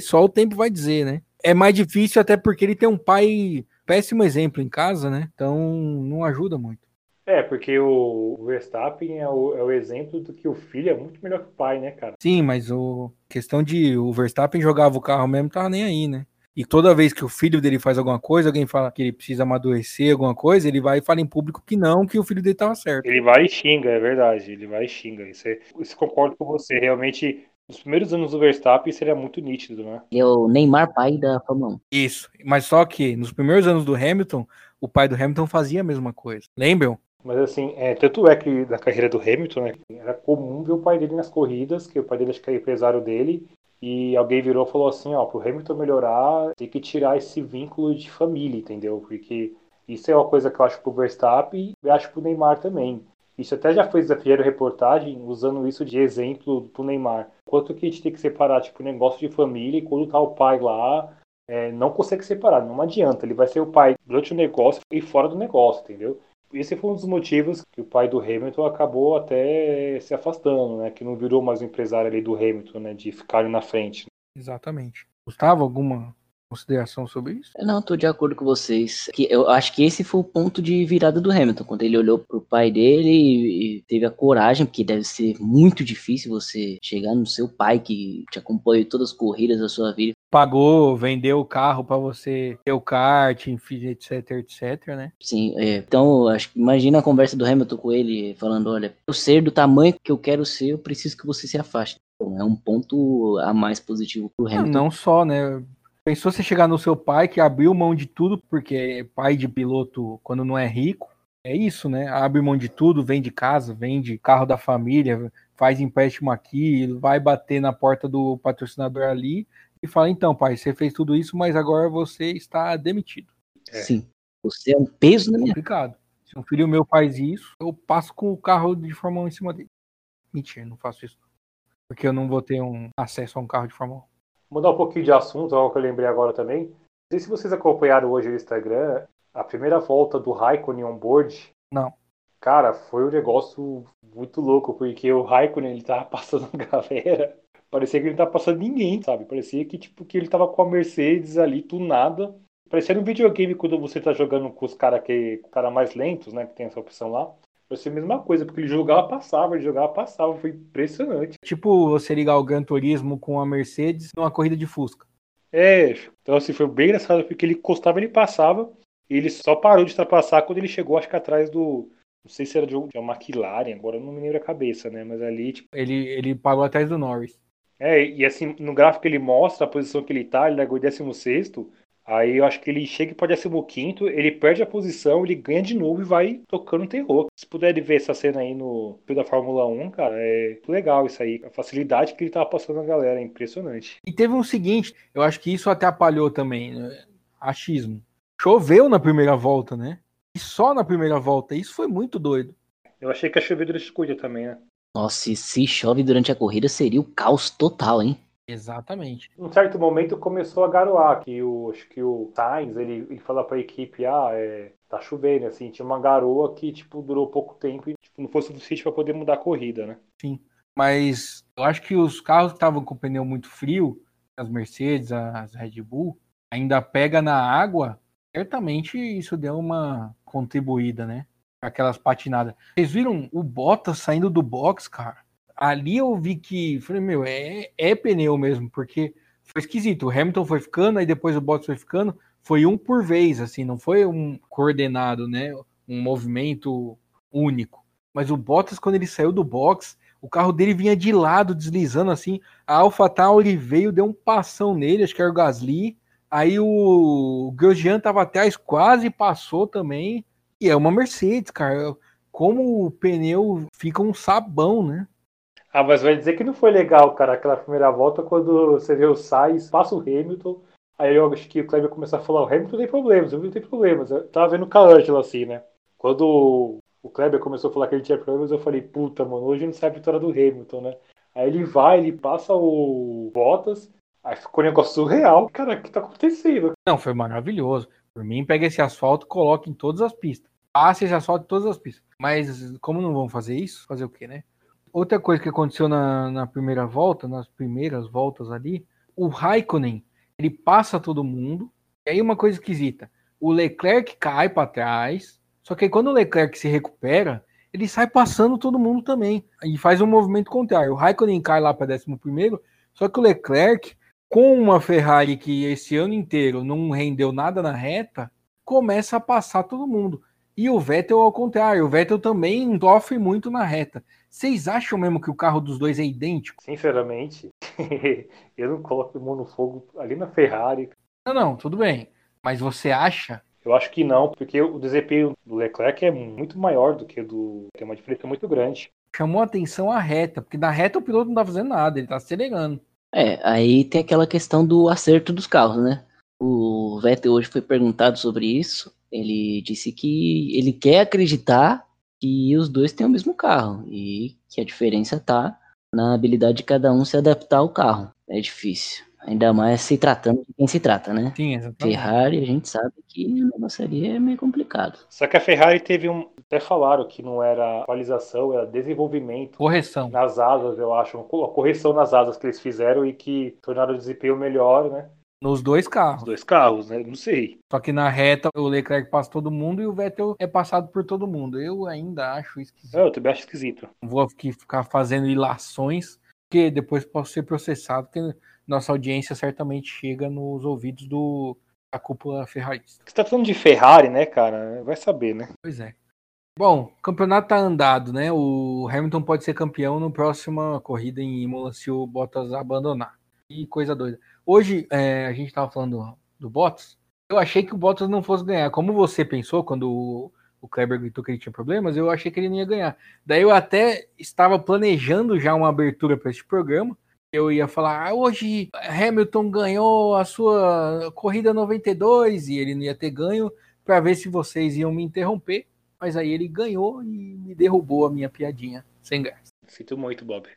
só o tempo vai dizer, né? É mais difícil até porque ele tem um pai péssimo exemplo em casa, né? Então não ajuda muito. É, porque o Verstappen é o, é o exemplo do que o filho é muito melhor que o pai, né, cara? Sim, mas o questão de o Verstappen jogava o carro mesmo, tava nem aí, né? E toda vez que o filho dele faz alguma coisa, alguém fala que ele precisa amadurecer alguma coisa, ele vai e fala em público que não, que o filho dele estava certo. Ele vai e xinga, é verdade. Ele vai e xinga. Isso, é, isso concordo com você. Realmente, nos primeiros anos do Verstappen seria muito nítido, né? E é o Neymar pai da Fórmula 1. Isso. Mas só que nos primeiros anos do Hamilton, o pai do Hamilton fazia a mesma coisa. Lembram? Mas assim, é, tanto é que na carreira do Hamilton, né, era comum ver o pai dele nas corridas, que o pai dele acho que é empresário dele, e alguém virou e falou assim, ó, pro Hamilton melhorar, tem que tirar esse vínculo de família, entendeu? Porque isso é uma coisa que eu acho pro Verstappen e acho pro Neymar também. Isso até já foi desafiado reportagem usando isso de exemplo pro Neymar. Quanto que a gente tem que separar, tipo, negócio de família e quando tá o pai lá, é, não consegue separar, não adianta. Ele vai ser o pai durante o negócio e fora do negócio, entendeu? esse foi um dos motivos que o pai do Hamilton acabou até se afastando, né? Que não virou mais um empresário ali do Hamilton, né? De ficar ali na frente. Exatamente. Gustavo, alguma consideração sobre isso? Não, tô de acordo com vocês. Que eu acho que esse foi o ponto de virada do Hamilton, quando ele olhou pro pai dele e teve a coragem, porque deve ser muito difícil você chegar no seu pai que te acompanha todas as corridas da sua vida. Pagou, vendeu o carro para você ter o kart, enfim, etc, etc, né? Sim, é, então acho que imagina a conversa do Hamilton com ele falando, olha, eu ser do tamanho que eu quero ser, eu preciso que você se afaste. Então, é um ponto a mais positivo pro Hamilton. Não só, né? Pensou você chegar no seu pai que abriu mão de tudo, porque é pai de piloto, quando não é rico, é isso, né? Abre mão de tudo, vende casa, vende carro da família, faz empréstimo aqui, vai bater na porta do patrocinador ali e fala: então, pai, você fez tudo isso, mas agora você está demitido. É. Sim. Você é um peso na minha. Complicado. Se um filho meu faz isso, eu passo com o carro de Fórmula 1 em cima dele. Mentira, não faço isso. Porque eu não vou ter um acesso a um carro de Fórmula 1. Mudar um pouquinho de assunto, algo que eu lembrei agora também. Não sei se vocês acompanharam hoje no Instagram a primeira volta do Raikkonen on board. Não. Cara, foi um negócio muito louco, porque o Raikkonen ele tava passando a galera. Parecia que ele não tava passando ninguém, sabe? Parecia que, tipo, que ele tava com a Mercedes ali, tunada. Parecia um videogame quando você tá jogando com os caras que cara mais lentos, né? Que tem essa opção lá. Vai ser a mesma coisa, porque ele jogava, passava, ele jogava, passava. Foi impressionante. Tipo você ligar o Gran Turismo com a Mercedes numa corrida de Fusca. É, então assim, foi bem engraçado, porque ele encostava, ele passava, e ele só parou de ultrapassar quando ele chegou, acho que atrás do. Não sei se era de uma McLaren, agora não me lembro a cabeça, né? Mas ali, tipo. Ele, ele parou atrás do Norris. É, e assim, no gráfico ele mostra a posição que ele tá, ele largou em 16 Aí eu acho que ele chega e pode ser o quinto, ele perde a posição, ele ganha de novo e vai tocando terror. Se puder ver essa cena aí no da Fórmula 1, cara, é muito legal isso aí. A facilidade que ele tava passando a galera, é impressionante. E teve um seguinte, eu acho que isso atrapalhou também, né? achismo. Choveu na primeira volta, né? E só na primeira volta, isso foi muito doido. Eu achei que a chover durante a também, né? Nossa, e se chove durante a corrida seria o caos total, hein? Exatamente. Em um certo momento começou a garoar, que o, acho que o Sainz, ele, ele falou pra equipe, ah, é, tá chovendo, assim, tinha uma garoa que, tipo, durou pouco tempo e tipo, não foi suficiente para poder mudar a corrida, né? Sim, mas eu acho que os carros que estavam com o pneu muito frio, as Mercedes, as Red Bull, ainda pega na água, certamente isso deu uma contribuída, né? Aquelas patinadas. Vocês viram o Bottas saindo do box, cara? Ali eu vi que, falei, meu, é, é pneu mesmo, porque foi esquisito. O Hamilton foi ficando, aí depois o Bottas foi ficando, foi um por vez, assim, não foi um coordenado, né? Um movimento único. Mas o Bottas, quando ele saiu do box, o carro dele vinha de lado, deslizando assim. A AlphaTauri veio, deu um passão nele, acho que era o Gasly. Aí o Grosjean tava atrás, quase passou também. E é uma Mercedes, cara. Como o pneu fica um sabão, né? Ah, mas vai dizer que não foi legal, cara, aquela primeira volta quando você vê o Sainz, passa o Hamilton. Aí eu acho que o Kleber começou a falar: o Hamilton tem problemas, o Hamilton tem problemas. Eu tava vendo com a Angela assim, né? Quando o Kleber começou a falar que ele tinha problemas, eu falei: puta, mano, hoje não sai a vitória do Hamilton, né? Aí ele vai, ele passa o Bottas, aí ficou um negócio surreal. Cara, o que tá acontecendo? Não, foi maravilhoso. Por mim, pega esse asfalto coloca em todas as pistas. Passe esse asfalto em todas as pistas. Mas como não vão fazer isso? Fazer o quê, né? Outra coisa que aconteceu na, na primeira volta, nas primeiras voltas ali, o Raikkonen, ele passa todo mundo. E aí uma coisa esquisita, o Leclerc cai para trás, só que aí quando o Leclerc se recupera, ele sai passando todo mundo também e faz um movimento contrário. O Raikkonen cai lá para 11 primeiro, só que o Leclerc, com uma Ferrari que esse ano inteiro não rendeu nada na reta, começa a passar todo mundo. E o Vettel ao contrário, o Vettel também sofre muito na reta. Vocês acham mesmo que o carro dos dois é idêntico? Sinceramente, eu não coloco mão no fogo ali na Ferrari. Não, não, tudo bem. Mas você acha? Eu acho que não, porque o desempenho do Leclerc é muito maior do que o do. Tem uma diferença muito grande. Chamou atenção a reta, porque na reta o piloto não tá fazendo nada, ele tá acelerando. É, aí tem aquela questão do acerto dos carros, né? O Vettel hoje foi perguntado sobre isso. Ele disse que ele quer acreditar que os dois têm o mesmo carro e que a diferença tá na habilidade de cada um se adaptar ao carro. É difícil. Ainda mais se tratando de quem se trata, né? Sim, exatamente. Ferrari, a gente sabe que o negócio ali é meio complicado. Só que a Ferrari teve um. Até falaram que não era atualização, era desenvolvimento. Correção. Nas asas, eu acho. A correção nas asas que eles fizeram e que tornaram o desempenho melhor, né? Nos dois Os carros. dois carros, né? Não sei. Só que na reta o Leclerc passa todo mundo e o Vettel é passado por todo mundo. Eu ainda acho esquisito. Eu também acho esquisito. Não vou aqui ficar fazendo ilações, porque depois posso ser processado, porque nossa audiência certamente chega nos ouvidos do, da cúpula ferrarista. Você tá falando de Ferrari, né, cara? Vai saber, né? Pois é. Bom, o campeonato tá andado, né? O Hamilton pode ser campeão na próxima corrida em Imola se o Bottas abandonar. E coisa doida. Hoje, é, a gente tava falando do Bottas. Eu achei que o Bottas não fosse ganhar. Como você pensou quando o, o Kleber gritou que ele tinha problemas, eu achei que ele não ia ganhar. Daí eu até estava planejando já uma abertura para este programa. Eu ia falar, ah, hoje Hamilton ganhou a sua corrida 92 e ele não ia ter ganho para ver se vocês iam me interromper. Mas aí ele ganhou e me derrubou a minha piadinha sem graça. Sinto muito, Bob.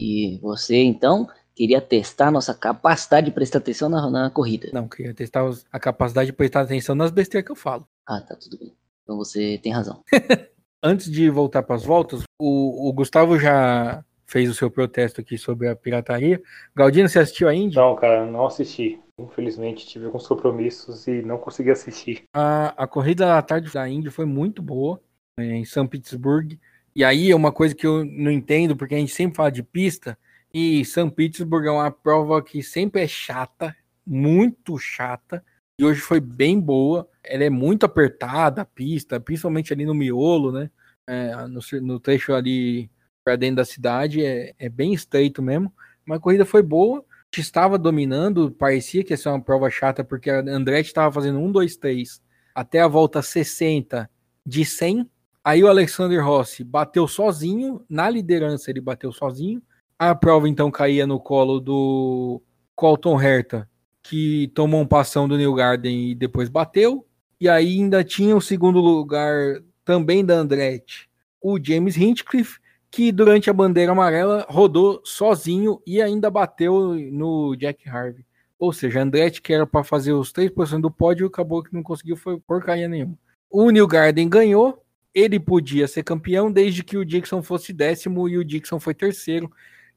E você, então, queria testar nossa capacidade de prestar atenção na, na corrida. Não, queria testar os- a capacidade de prestar atenção nas besteiras que eu falo. Ah, tá, tudo bem. Então você tem razão. Antes de voltar para as voltas, o, o Gustavo já fez o seu protesto aqui sobre a pirataria. Galdino, você assistiu a Indy? Não, cara, não assisti. Infelizmente tive alguns compromissos e não consegui assistir. A, a corrida da tarde da Indy foi muito boa é, em São Petersburgo. E aí é uma coisa que eu não entendo, porque a gente sempre fala de pista, e São Petersburgo é uma prova que sempre é chata, muito chata, e hoje foi bem boa. Ela é muito apertada, a pista, principalmente ali no miolo, né? É, no, no trecho ali para dentro da cidade, é, é bem estreito mesmo. Mas a corrida foi boa, estava dominando, parecia que ia ser uma prova chata, porque a Andretti estava fazendo 1, 2, 3 até a volta 60 de 100. Aí o Alexander Rossi bateu sozinho, na liderança ele bateu sozinho. A prova então caía no colo do Colton Herta, que tomou um passão do New Garden e depois bateu. E aí ainda tinha o segundo lugar também da Andretti, o James Hinchcliffe, que durante a bandeira amarela rodou sozinho e ainda bateu no Jack Harvey. Ou seja, Andretti, que era para fazer os três posições do pódio, acabou que não conseguiu, foi porcaria nenhuma. O New Garden ganhou, ele podia ser campeão desde que o Dixon fosse décimo e o Dixon foi terceiro.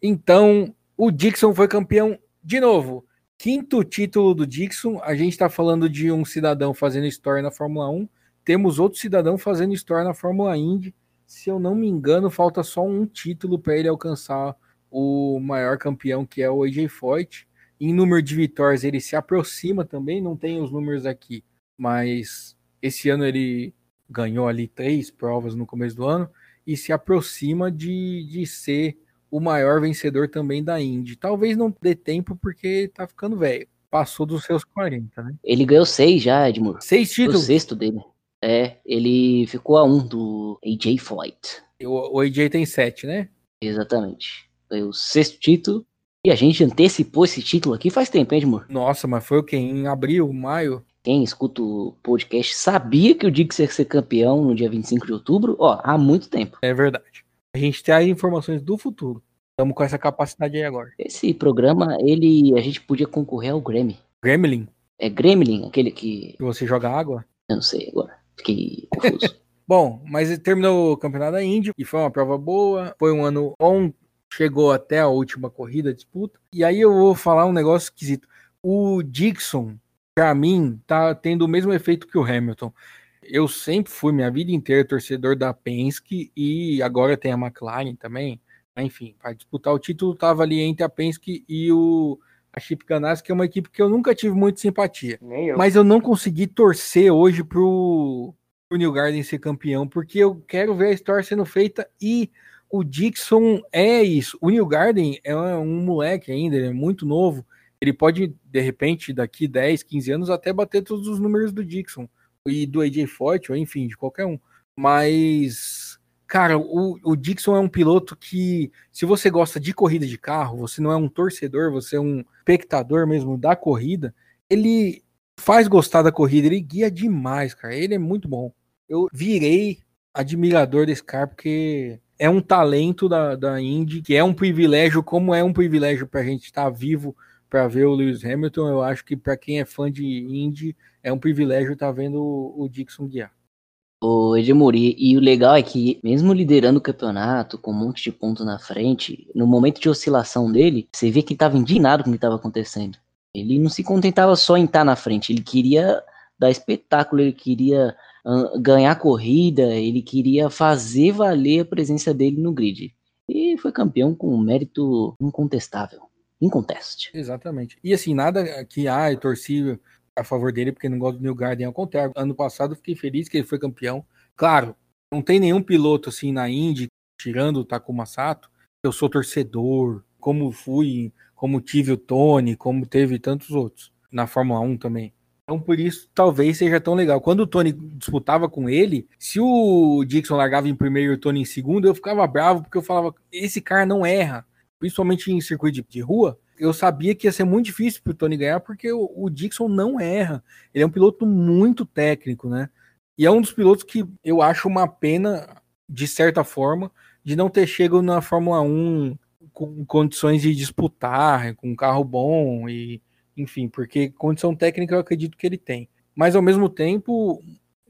Então, o Dixon foi campeão de novo. Quinto título do Dixon. A gente está falando de um cidadão fazendo história na Fórmula 1. Temos outro cidadão fazendo história na Fórmula Indy. Se eu não me engano, falta só um título para ele alcançar o maior campeão, que é o AJ Foyt. Em número de vitórias, ele se aproxima também. Não tem os números aqui, mas esse ano ele ganhou ali três provas no começo do ano e se aproxima de, de ser o maior vencedor também da Indy. Talvez não dê tempo porque tá ficando velho. Passou dos seus 40, né? Ele ganhou seis já, Edmur. Seis O títulos. sexto dele. É, ele ficou a um do AJ Foyt. O, o AJ tem sete, né? Exatamente. Foi o sexto título. E a gente antecipou esse título aqui faz tempo, hein, Edmur? Nossa, mas foi o quê? Em abril, maio? Quem escuta o podcast sabia que o Dix ia ser campeão no dia 25 de outubro, ó, há muito tempo. É verdade. A gente tem aí informações do futuro. Estamos com essa capacidade aí agora. Esse programa, ele, a gente podia concorrer ao Grammy. Gremlin, É Gremlin, aquele que, que você joga água? eu não sei agora, fiquei confuso. Bom, mas terminou o campeonato da Indy e foi uma prova boa. Foi um ano bom, chegou até a última corrida, disputa. E aí eu vou falar um negócio esquisito. O Dixon, pra mim, tá tendo o mesmo efeito que o Hamilton. Eu sempre fui, minha vida inteira, torcedor da Penske e agora tem a McLaren também. Enfim, para disputar o título tava ali entre a Penske e o a Chip Ganassi, que é uma equipe que eu nunca tive muita simpatia. Nem eu. Mas eu não consegui torcer hoje pro, pro New Garden ser campeão, porque eu quero ver a história sendo feita e o Dixon é isso. O New Garden é um moleque ainda, ele é muito novo. Ele pode, de repente, daqui 10, 15 anos, até bater todos os números do Dixon e do AJ Forte, ou enfim, de qualquer um. Mas, cara, o, o Dixon é um piloto que, se você gosta de corrida de carro, você não é um torcedor, você é um espectador mesmo da corrida, ele faz gostar da corrida, ele guia demais, cara. Ele é muito bom. Eu virei admirador desse cara porque é um talento da, da Indy, que é um privilégio, como é um privilégio pra gente estar vivo para ver o Lewis Hamilton. Eu acho que para quem é fã de Indy, é um privilégio estar vendo o, o Dixon guiar. O Edmur, e, o legal é que, mesmo liderando o campeonato, com um monte de pontos na frente, no momento de oscilação dele, você vê que ele tava indignado com o que estava acontecendo. Ele não se contentava só em estar na frente, ele queria dar espetáculo, ele queria ganhar corrida, ele queria fazer valer a presença dele no grid. E foi campeão com mérito incontestável. Inconteste. Exatamente. E assim, nada que ah, eu torci a favor dele porque não gosto do New Garden. Ao contrário, ano passado fiquei feliz que ele foi campeão. Claro, não tem nenhum piloto assim na Indy, tirando o Takuma Sato, eu sou torcedor, como fui, como tive o Tony, como teve tantos outros na Fórmula 1 também. Então, por isso, talvez seja tão legal. Quando o Tony disputava com ele, se o Dixon largava em primeiro e o Tony em segundo, eu ficava bravo, porque eu falava: esse cara não erra. Principalmente em circuito de rua, eu sabia que ia ser muito difícil para o Tony ganhar, porque o, o, Dixon não erra. Ele é um piloto muito técnico, né? E é um dos pilotos que eu acho uma pena, de certa forma, de não ter chegado na Fórmula 1 com condições de disputar, com um carro bom e enfim, porque condição técnica eu acredito que ele tem. Mas ao mesmo tempo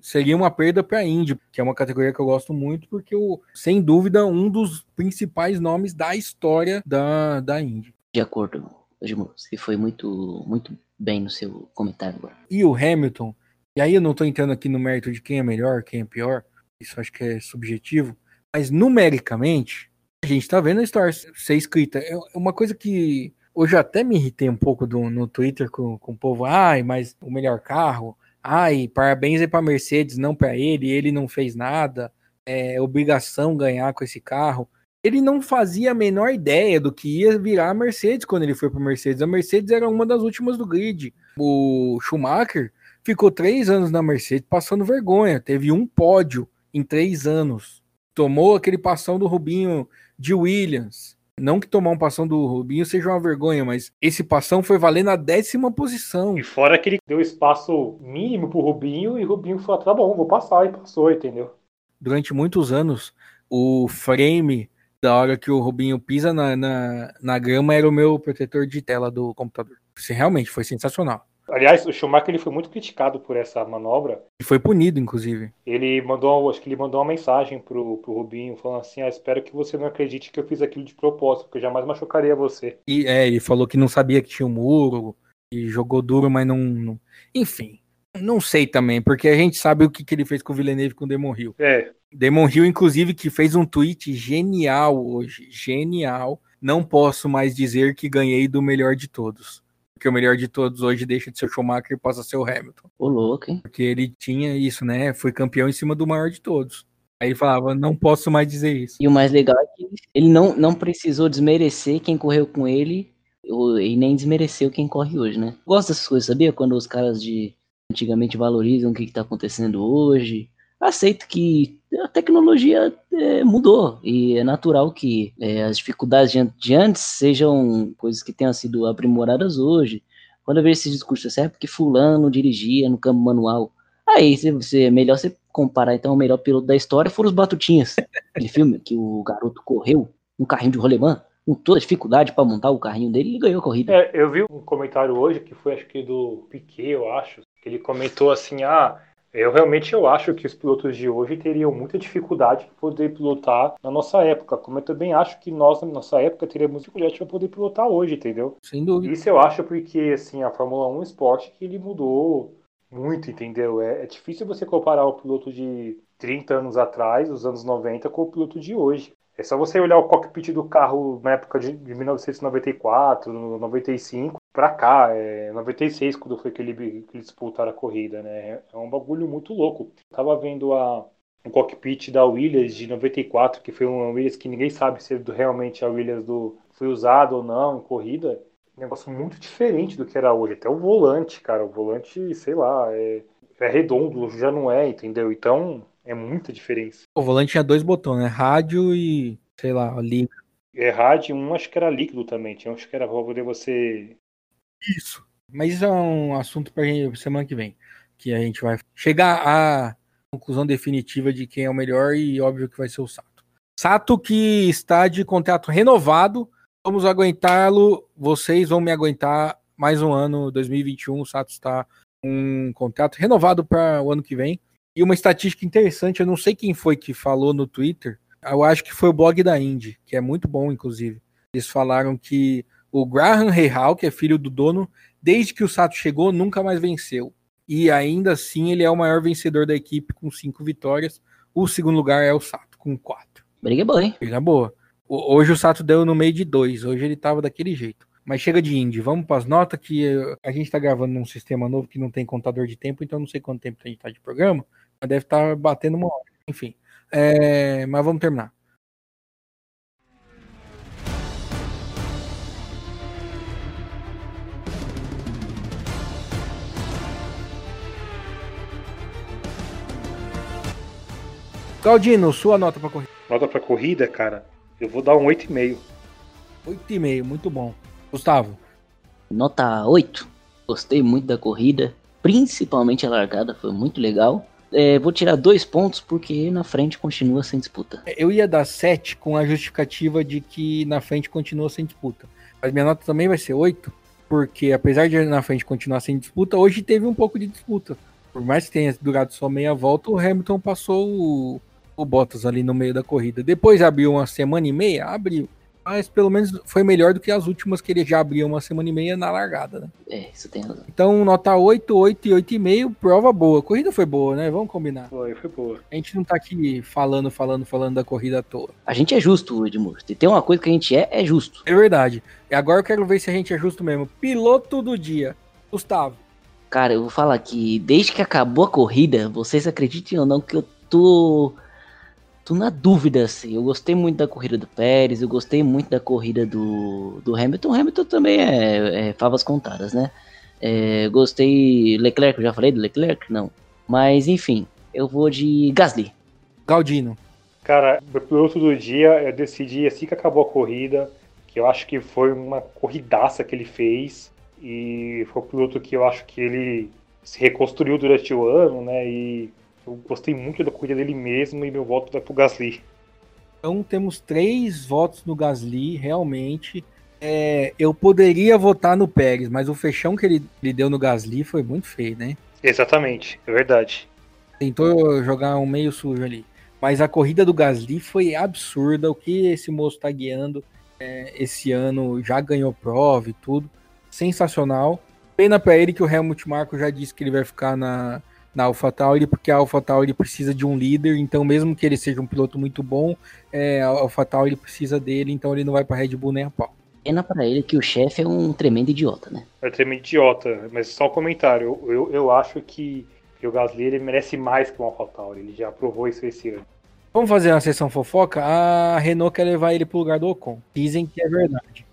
seria uma perda para a Indy, que é uma categoria que eu gosto muito, porque o, sem dúvida um dos principais nomes da história da, da Indy. De acordo, Edmundo, você foi muito muito bem no seu comentário agora. E o Hamilton, e aí eu não estou entrando aqui no mérito de quem é melhor, quem é pior, isso acho que é subjetivo, mas numericamente, a gente está vendo a história ser escrita. É uma coisa que Hoje até me irritei um pouco do, no Twitter com, com o povo. Ai, mas o melhor carro. Ai, parabéns aí para Mercedes, não para ele. Ele não fez nada. É obrigação ganhar com esse carro. Ele não fazia a menor ideia do que ia virar a Mercedes quando ele foi para Mercedes. A Mercedes era uma das últimas do grid. O Schumacher ficou três anos na Mercedes passando vergonha. Teve um pódio em três anos. Tomou aquele passão do Rubinho de Williams não que tomar um passão do Rubinho seja uma vergonha, mas esse passão foi valer na décima posição. E fora que ele deu espaço mínimo pro Rubinho e o Rubinho falou: tá bom, vou passar, e passou, entendeu? Durante muitos anos, o frame da hora que o Rubinho pisa na, na, na grama era o meu protetor de tela do computador. Isso realmente foi sensacional. Aliás, o Schumacher ele foi muito criticado por essa manobra. E foi punido, inclusive. Ele mandou, acho que ele mandou uma mensagem pro, pro Rubinho, falando assim: ah, espero que você não acredite que eu fiz aquilo de propósito, porque eu jamais machucaria você. E é, ele falou que não sabia que tinha um muro, e jogou duro, mas não. não... Enfim, não sei também, porque a gente sabe o que, que ele fez com o Villeneuve com o Demon Hill. É. Demon Hill, inclusive, que fez um tweet genial hoje. Genial. Não posso mais dizer que ganhei do melhor de todos que o melhor de todos hoje deixa de ser o Schumacher e passa a ser o Hamilton. O louco, hein? Porque ele tinha isso, né? Foi campeão em cima do maior de todos. Aí ele falava, não posso mais dizer isso. E o mais legal é que ele não, não precisou desmerecer quem correu com ele e nem desmereceu quem corre hoje, né? Gosto dessas coisas, sabia? Quando os caras de antigamente valorizam o que, está acontecendo hoje. Aceito que a tecnologia é, mudou e é natural que é, as dificuldades de, antes sejam coisas que tenham sido aprimoradas hoje. Quando eu vejo esses discursos, assim, é porque fulano dirigia no campo manual. Aí você, é melhor você comparar então o melhor piloto da história foram os Batutinhas. Aquele filme que o garoto correu no carrinho de rolemã com toda a dificuldade para montar o carrinho dele e ganhou a corrida. É, eu vi um comentário hoje que foi acho que do Piquet, eu acho, ele comentou assim: "Ah, eu realmente eu acho que os pilotos de hoje teriam muita dificuldade para poder pilotar na nossa época, como eu também acho que nós na nossa época teríamos dificuldade para poder pilotar hoje, entendeu? Sem dúvida. Isso eu acho porque assim a Fórmula 1 é um esporte que ele mudou muito, entendeu? É, é difícil você comparar o piloto de 30 anos atrás, os anos 90, com o piloto de hoje. É só você olhar o cockpit do carro na época de, de 1994, 95, pra cá, é 96 quando foi que, ele, que eles disputaram a corrida, né? É um bagulho muito louco. Eu tava vendo a, o cockpit da Williams de 94, que foi uma Williams que ninguém sabe se realmente a Williams do, foi usada ou não em corrida. Um negócio muito diferente do que era hoje. Até o volante, cara. O volante, sei lá, é, é redondo, já não é, entendeu? Então, é muita diferença. O volante tinha dois botões, né? Rádio e, sei lá, líquido. É rádio, um acho que era líquido também. Tinha um acho que era pra poder você. Isso. Mas isso é um assunto gente semana que vem. Que a gente vai chegar à conclusão definitiva de quem é o melhor e óbvio que vai ser o Sato. Sato que está de contrato renovado. Vamos aguentá-lo. Vocês vão me aguentar mais um ano, 2021. O Sato está um contrato renovado para o ano que vem. E uma estatística interessante, eu não sei quem foi que falou no Twitter, eu acho que foi o blog da Indy, que é muito bom, inclusive. Eles falaram que o Graham Rahal, que é filho do dono, desde que o Sato chegou, nunca mais venceu. E ainda assim, ele é o maior vencedor da equipe com cinco vitórias. O segundo lugar é o Sato, com quatro. Briga boa, hein? Briga boa. Hoje o Sato deu no meio de dois. Hoje ele tava daquele jeito. Mas chega de Indy. Vamos para as notas que a gente tá gravando num sistema novo que não tem contador de tempo, então não sei quanto tempo a gente tá de programa. Mas deve estar tá batendo uma hora. Enfim. É... Mas vamos terminar. Claudino, sua nota para corrida. Nota para corrida, cara, eu vou dar um 8,5. 8,5, muito bom. Gustavo. Nota 8. Gostei muito da corrida, principalmente a largada, foi muito legal. É, vou tirar dois pontos porque na frente continua sem disputa. Eu ia dar 7 com a justificativa de que na frente continua sem disputa. Mas minha nota também vai ser 8, porque apesar de na frente continuar sem disputa, hoje teve um pouco de disputa. Por mais que tenha durado só meia volta, o Hamilton passou o, o Bottas ali no meio da corrida. Depois abriu uma semana e meia, abriu. Mas pelo menos foi melhor do que as últimas que ele já abriu uma semana e meia na largada, né? É, isso tem razão. Então, nota 8, 8 e 8,5, prova boa. A corrida foi boa, né? Vamos combinar. Foi, foi boa. A gente não tá aqui falando, falando, falando da corrida à toa. A gente é justo, Edmur. Se tem uma coisa que a gente é, é justo. É verdade. E agora eu quero ver se a gente é justo mesmo. Piloto do dia. Gustavo. Cara, eu vou falar que desde que acabou a corrida, vocês acreditem ou não que eu tô tô na dúvida, assim. Eu gostei muito da corrida do Pérez, eu gostei muito da corrida do, do Hamilton. O Hamilton também é, é favas contadas, né? É, gostei. Leclerc, eu já falei do Leclerc? Não. Mas enfim, eu vou de Gasly. Galdino. Cara, meu piloto do dia, eu decidi assim que acabou a corrida, que eu acho que foi uma corridaça que ele fez. E foi um piloto que eu acho que ele se reconstruiu durante o ano, né? E eu gostei muito da corrida dele mesmo e meu voto vai pro Gasly. Então temos três votos no Gasly, realmente. É, eu poderia votar no Pérez, mas o fechão que ele, ele deu no Gasly foi muito feio, né? Exatamente, é verdade. Tentou jogar um meio sujo ali. Mas a corrida do Gasly foi absurda. O que esse moço tá guiando é, esse ano já ganhou prova e tudo. Sensacional. Pena para ele que o Helmut Marko já disse que ele vai ficar na, na AlphaTauri, porque a AlphaTauri precisa de um líder, então mesmo que ele seja um piloto muito bom, é, a AlphaTauri precisa dele, então ele não vai para Red Bull nem a pau. Pena para ele que o chefe é um tremendo idiota, né? É um tremendo idiota, mas só um comentário, eu, eu, eu acho que, que, o Gasly ele merece mais que o AlphaTauri, ele já provou isso esse ano. Vamos fazer uma sessão fofoca? A Renault quer levar ele pro lugar do Ocon. Dizem que é verdade.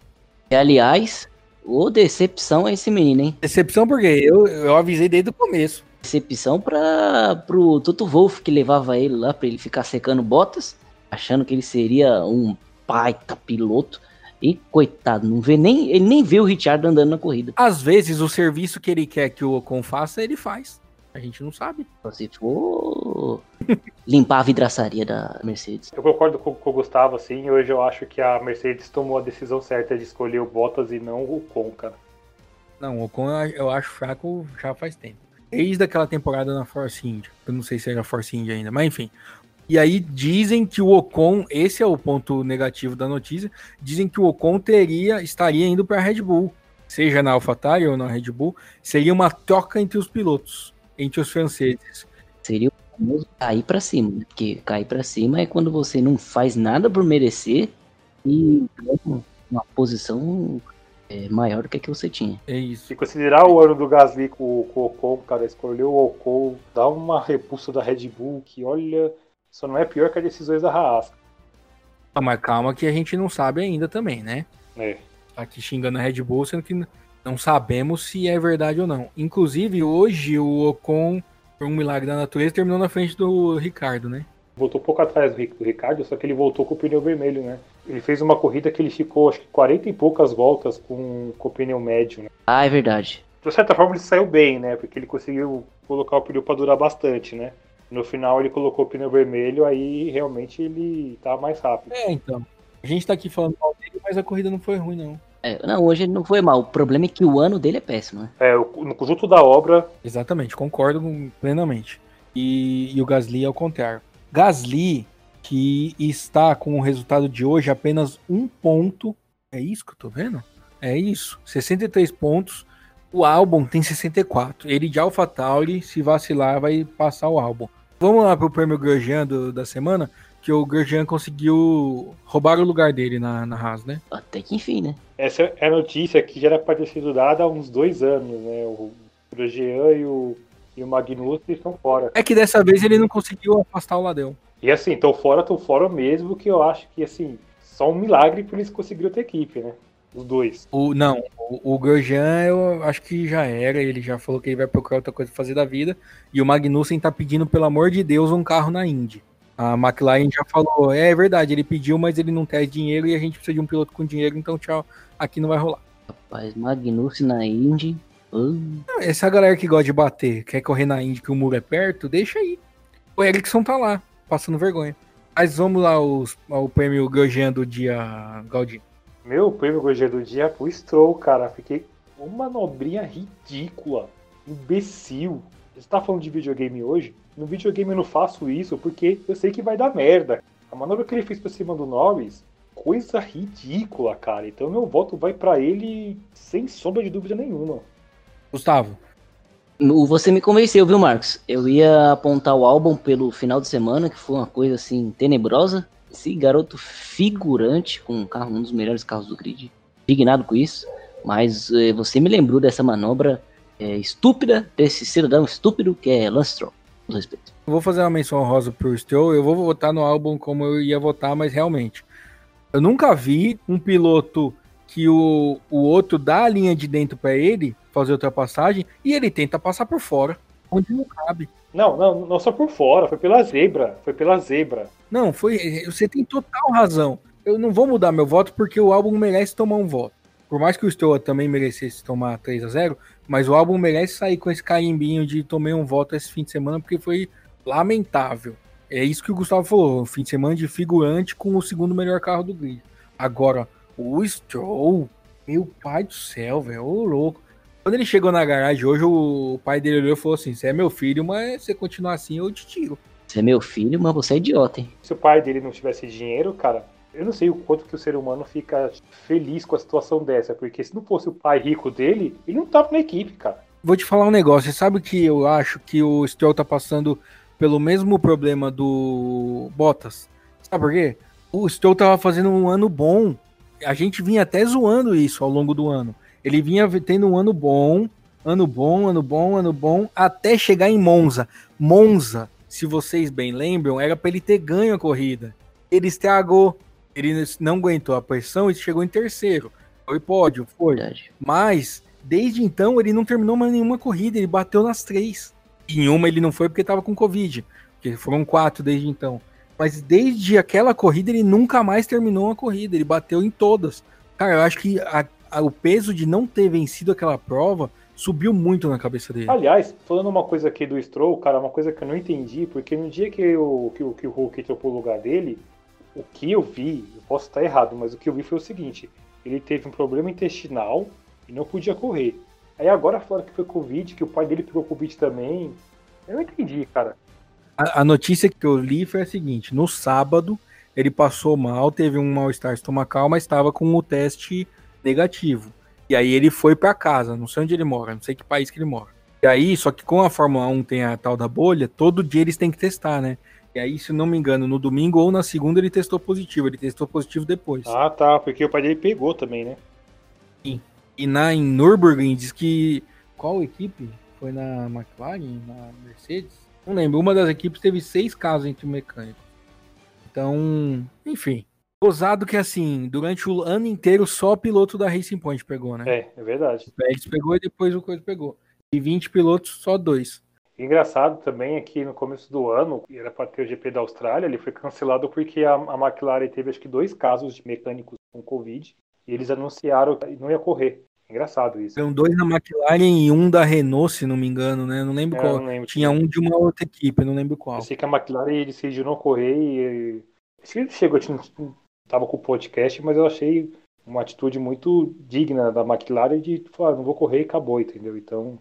E, aliás, ô decepção é esse menino, hein? Decepção porque eu, eu avisei desde o começo decepção para pro Toto Wolff que levava ele lá para ele ficar secando botas, achando que ele seria um baita piloto. E coitado, não vê nem ele nem vê o Richard andando na corrida. Às vezes o serviço que ele quer que o Ocon faça, ele faz. A gente não sabe. Se for limpar a vidraçaria da Mercedes. Eu concordo com, com o Gustavo, assim. Hoje eu acho que a Mercedes tomou a decisão certa de escolher o Bottas e não o Ocon, cara. Não, o Ocon eu acho fraco já faz tempo desde aquela temporada na Force India. Eu não sei se era Force India ainda, mas enfim. E aí dizem que o Ocon, esse é o ponto negativo da notícia, dizem que o Ocon teria estaria indo para a Red Bull, seja na AlphaTauri ou na Red Bull, seria uma troca entre os pilotos, entre os franceses. Seria o famoso cair para cima, né? porque cair para cima é quando você não faz nada por merecer e uma posição é, maior do que a que você tinha. É isso. Se considerar o ano do Gasly com, com o Ocon, cara, escolheu o Ocon, dá uma repulsa da Red Bull que, olha, só não é pior que as decisões da Haas. Ah, mas calma que a gente não sabe ainda também, né? É. Tá aqui xingando a Red Bull, sendo que não sabemos se é verdade ou não. Inclusive, hoje o Ocon, por um milagre da natureza, terminou na frente do Ricardo, né? Voltou pouco atrás do Ricardo, só que ele voltou com o pneu vermelho, né? Ele fez uma corrida que ele ficou, acho que 40 e poucas voltas com, com o pneu médio, né? Ah, é verdade. De certa forma ele saiu bem, né? Porque ele conseguiu colocar o pneu para durar bastante, né? No final ele colocou o pneu vermelho, aí realmente ele tá mais rápido. É, então. A gente tá aqui falando mal dele, mas a corrida não foi ruim, não. É, não, hoje ele não foi mal. O problema é que o ano dele é péssimo, né? É, no conjunto da obra. Exatamente, concordo plenamente. E, e o Gasly é o contrário. Gasly, que está com o resultado de hoje apenas um ponto. É isso que eu tô vendo? É isso. 63 pontos O álbum tem 64. Ele de AlphaTauri, se vacilar, vai passar o álbum. Vamos lá pro prêmio Grosjean do, da semana, que o Grosjean conseguiu roubar o lugar dele na, na Haas, né? Até que enfim, né? Essa é a notícia que já era para ter sido dada há uns dois anos, né? O Grosjean e o, e o Magnussen estão fora. É que dessa vez ele não conseguiu afastar o Ladeu. E assim, estão fora, estão fora mesmo, que eu acho que assim, só um milagre por eles conseguiram ter equipe, né? Os dois. O, não, o, o Grosjean eu acho que já era, ele já falou que ele vai procurar outra coisa pra fazer da vida. E o Magnussen tá pedindo, pelo amor de Deus, um carro na Indy. A McLaren já falou, é, é verdade, ele pediu, mas ele não tem dinheiro e a gente precisa de um piloto com dinheiro, então tchau, aqui não vai rolar. Rapaz, Magnussen na Indy. Uh. Essa galera que gosta de bater, quer correr na Indy que o muro é perto, deixa aí. O Ericsson tá lá, passando vergonha. Mas vamos lá aos, ao prêmio Grosjean do dia, Galdinho. Meu prêmio Gojê do dia é pro Stroll, cara. Fiquei uma manobrinha ridícula. Imbecil. Você tá falando de videogame hoje? No videogame eu não faço isso porque eu sei que vai dar merda. A manobra que ele fez pra cima do Norris, coisa ridícula, cara. Então meu voto vai para ele sem sombra de dúvida nenhuma. Gustavo. Você me convenceu, viu, Marcos? Eu ia apontar o álbum pelo final de semana, que foi uma coisa assim tenebrosa. Esse garoto figurante com um carro, um dos melhores carros do grid. Indignado com isso. Mas eh, você me lembrou dessa manobra eh, estúpida, desse cidadão estúpido que é Lance Stroll. Com respeito. Vou fazer uma menção honrosa pro Stroll. Eu vou votar no álbum como eu ia votar, mas realmente. Eu nunca vi um piloto que o, o outro dá a linha de dentro para ele fazer ultrapassagem e ele tenta passar por fora, onde não cabe. Não, não, não só por fora, foi pela zebra. Foi pela zebra. Não, foi. Você tem total razão. Eu não vou mudar meu voto porque o álbum merece tomar um voto. Por mais que o Stoa também merecesse tomar 3 a 0 mas o álbum merece sair com esse carimbinho de tomei um voto esse fim de semana porque foi lamentável. É isso que o Gustavo falou, um fim de semana de figurante com o segundo melhor carro do grid. Agora, o Stroll, meu pai do céu, velho, ô louco. Quando ele chegou na garagem hoje, o pai dele olhou e falou assim: Você é meu filho, mas se você continuar assim, eu te tiro. Você é meu filho, mas você é idiota, hein? Se o pai dele não tivesse dinheiro, cara, eu não sei o quanto que o ser humano fica feliz com a situação dessa, porque se não fosse o pai rico dele, ele não tava na equipe, cara. Vou te falar um negócio, você sabe que eu acho que o Stroll tá passando pelo mesmo problema do Bottas? Sabe por quê? O Stroll tava fazendo um ano bom. A gente vinha até zoando isso ao longo do ano. Ele vinha tendo um ano bom, ano bom, ano bom, ano bom, até chegar em Monza. Monza, se vocês bem lembram, era para ele ter ganho a corrida. Ele estragou, ele não aguentou a pressão e chegou em terceiro. Foi pódio, foi. Verdade. Mas, desde então, ele não terminou mais nenhuma corrida, ele bateu nas três. Em uma ele não foi porque estava com Covid, porque foram quatro desde então. Mas desde aquela corrida ele nunca mais terminou uma corrida, ele bateu em todas. Cara, eu acho que a, o peso de não ter vencido aquela prova subiu muito na cabeça dele. Aliás, falando uma coisa aqui do Stroll, cara, uma coisa que eu não entendi, porque no dia que, eu, que, que o Hulk trocou o lugar dele, o que eu vi, eu posso estar errado, mas o que eu vi foi o seguinte: ele teve um problema intestinal e não podia correr. Aí agora falaram que foi Covid, que o pai dele pegou Covid também. Eu não entendi, cara. A, a notícia que eu li foi a seguinte: no sábado ele passou mal, teve um mal-estar estomacal, mas estava com o teste negativo. E aí ele foi para casa, não sei onde ele mora, não sei que país que ele mora. E aí, só que com a Fórmula 1 tem a tal da bolha, todo dia eles têm que testar, né? E aí, se não me engano, no domingo ou na segunda ele testou positivo, ele testou positivo depois. Ah, tá, porque o pai dele pegou também, né? Sim. E na em Nürburgring diz que qual equipe? Foi na McLaren, na Mercedes? Não lembro. Uma das equipes teve seis casos entre mecânicos. Então, enfim. Gozado que, assim, durante o ano inteiro só piloto da Racing Point pegou, né? É, é verdade. O Pérez pegou e depois o Coisa pegou. E 20 pilotos, só dois. Engraçado também é que no começo do ano, era para ter o GP da Austrália, ele foi cancelado porque a, a McLaren teve acho que dois casos de mecânicos com Covid e eles anunciaram que não ia correr. Engraçado isso. São dois da McLaren e um da Renault, se não me engano, né? Não lembro é, qual. Não lembro Tinha um de uma outra equipe, não lembro qual. Eu sei que a McLaren decidiu não correr e. Acho que ele chegou, tava com o podcast, mas eu achei uma atitude muito digna da McLaren de falar, não vou correr e acabou, entendeu? Então.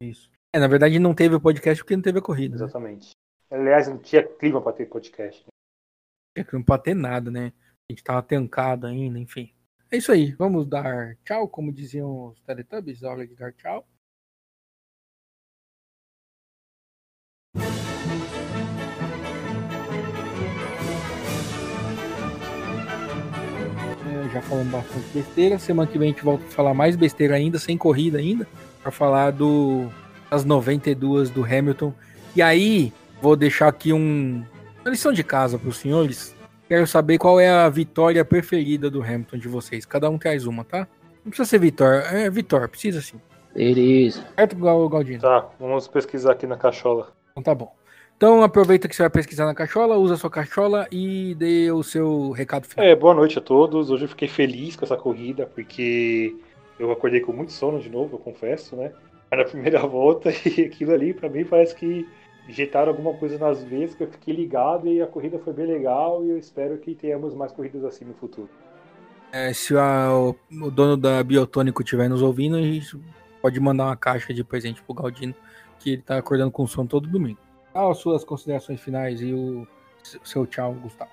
Isso. É, na verdade não teve o podcast porque não teve a corrida. Né? Exatamente. Né? Aliás, não tinha clima para ter podcast. Não tinha clima pra ter nada, né? A gente tava tancado ainda, enfim. é isso aí. Vamos dar tchau, como diziam os Teletubbies, hora de dar tchau. Já falamos bastante besteira. Semana que vem a gente volta a falar mais besteira ainda, sem corrida ainda, para falar do das 92 do Hamilton. E aí, vou deixar aqui um, uma lição de casa para os senhores. Quero saber qual é a vitória preferida do Hamilton de vocês. Cada um traz uma, tá? Não precisa ser Vitor. É Vitor, precisa sim. Beleza. Certo, Galdino? Tá, vamos pesquisar aqui na cachola. Então tá bom. Então aproveita que você vai pesquisar na cachola, usa a sua cachola e dê o seu recado final. É, boa noite a todos. Hoje eu fiquei feliz com essa corrida, porque eu acordei com muito sono de novo, eu confesso, né? Na primeira volta, e aquilo ali, pra mim, parece que injetaram alguma coisa nas vezes que eu fiquei ligado e a corrida foi bem legal e eu espero que tenhamos mais corridas assim no futuro. É, se a- o, o dono da Biotônico estiver nos ouvindo, a gente pode mandar uma caixa de presente pro Galdino, que ele tá acordando com sono todo domingo. As suas considerações finais e o seu tchau, Gustavo.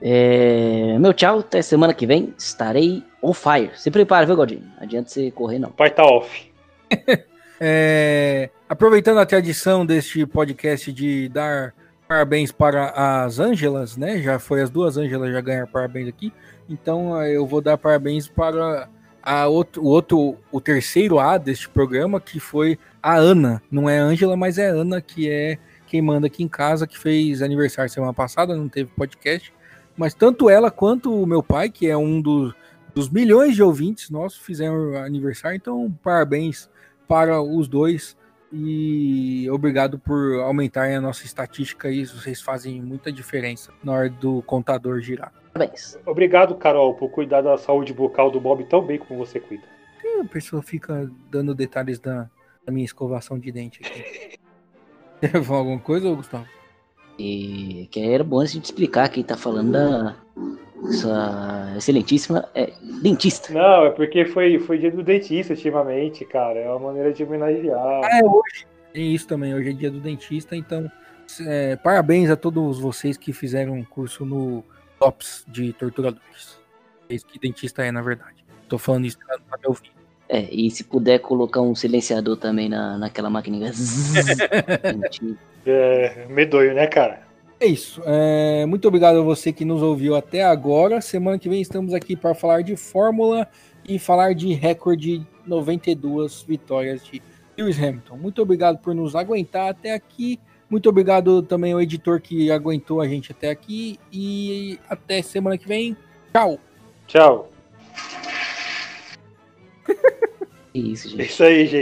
É, meu tchau, até semana que vem. Estarei on fire. Se prepara, viu, Galdinho? Não adianta você correr, não. O pai tá off. É, aproveitando a tradição deste podcast de dar parabéns para as Ângelas, né? Já foi as duas Ângelas já ganharam parabéns aqui. Então eh, eu vou dar parabéns para a outro, o outro, o terceiro A deste programa, que foi a Ana. Não é Ângela, mas é Ana, que é quem manda aqui em casa, que fez aniversário semana passada, não teve podcast. Mas tanto ela quanto o meu pai, que é um dos, dos milhões de ouvintes nossos, fizeram aniversário. Então, parabéns para os dois e obrigado por aumentarem a nossa estatística aí. Vocês fazem muita diferença na hora do contador girar. Parabéns. Obrigado, Carol, por cuidar da saúde bucal do Bob tão bem como você cuida. A pessoa fica dando detalhes da, da minha escovação de dente aqui. Quer falar alguma coisa, Gustavo? E que era bom a gente explicar quem tá falando da essa excelentíssima é, dentista. Não, é porque foi, foi dia do dentista ultimamente, cara. É uma maneira de homenagear. Ah, é hoje. Tem isso também, hoje é dia do dentista, então é, parabéns a todos vocês que fizeram um curso no TOPS de torturadores. É isso que dentista é, na verdade. Tô falando isso pra pra me ouvir. É, e se puder colocar um silenciador também na, naquela maquininha. Gente, É medonho, né, cara? É isso. É, muito obrigado a você que nos ouviu até agora. Semana que vem estamos aqui para falar de Fórmula e falar de recorde 92 vitórias de Lewis Hamilton. Muito obrigado por nos aguentar até aqui. Muito obrigado também ao editor que aguentou a gente até aqui. E até semana que vem. Tchau! Tchau. Isso, gente. isso aí, gente.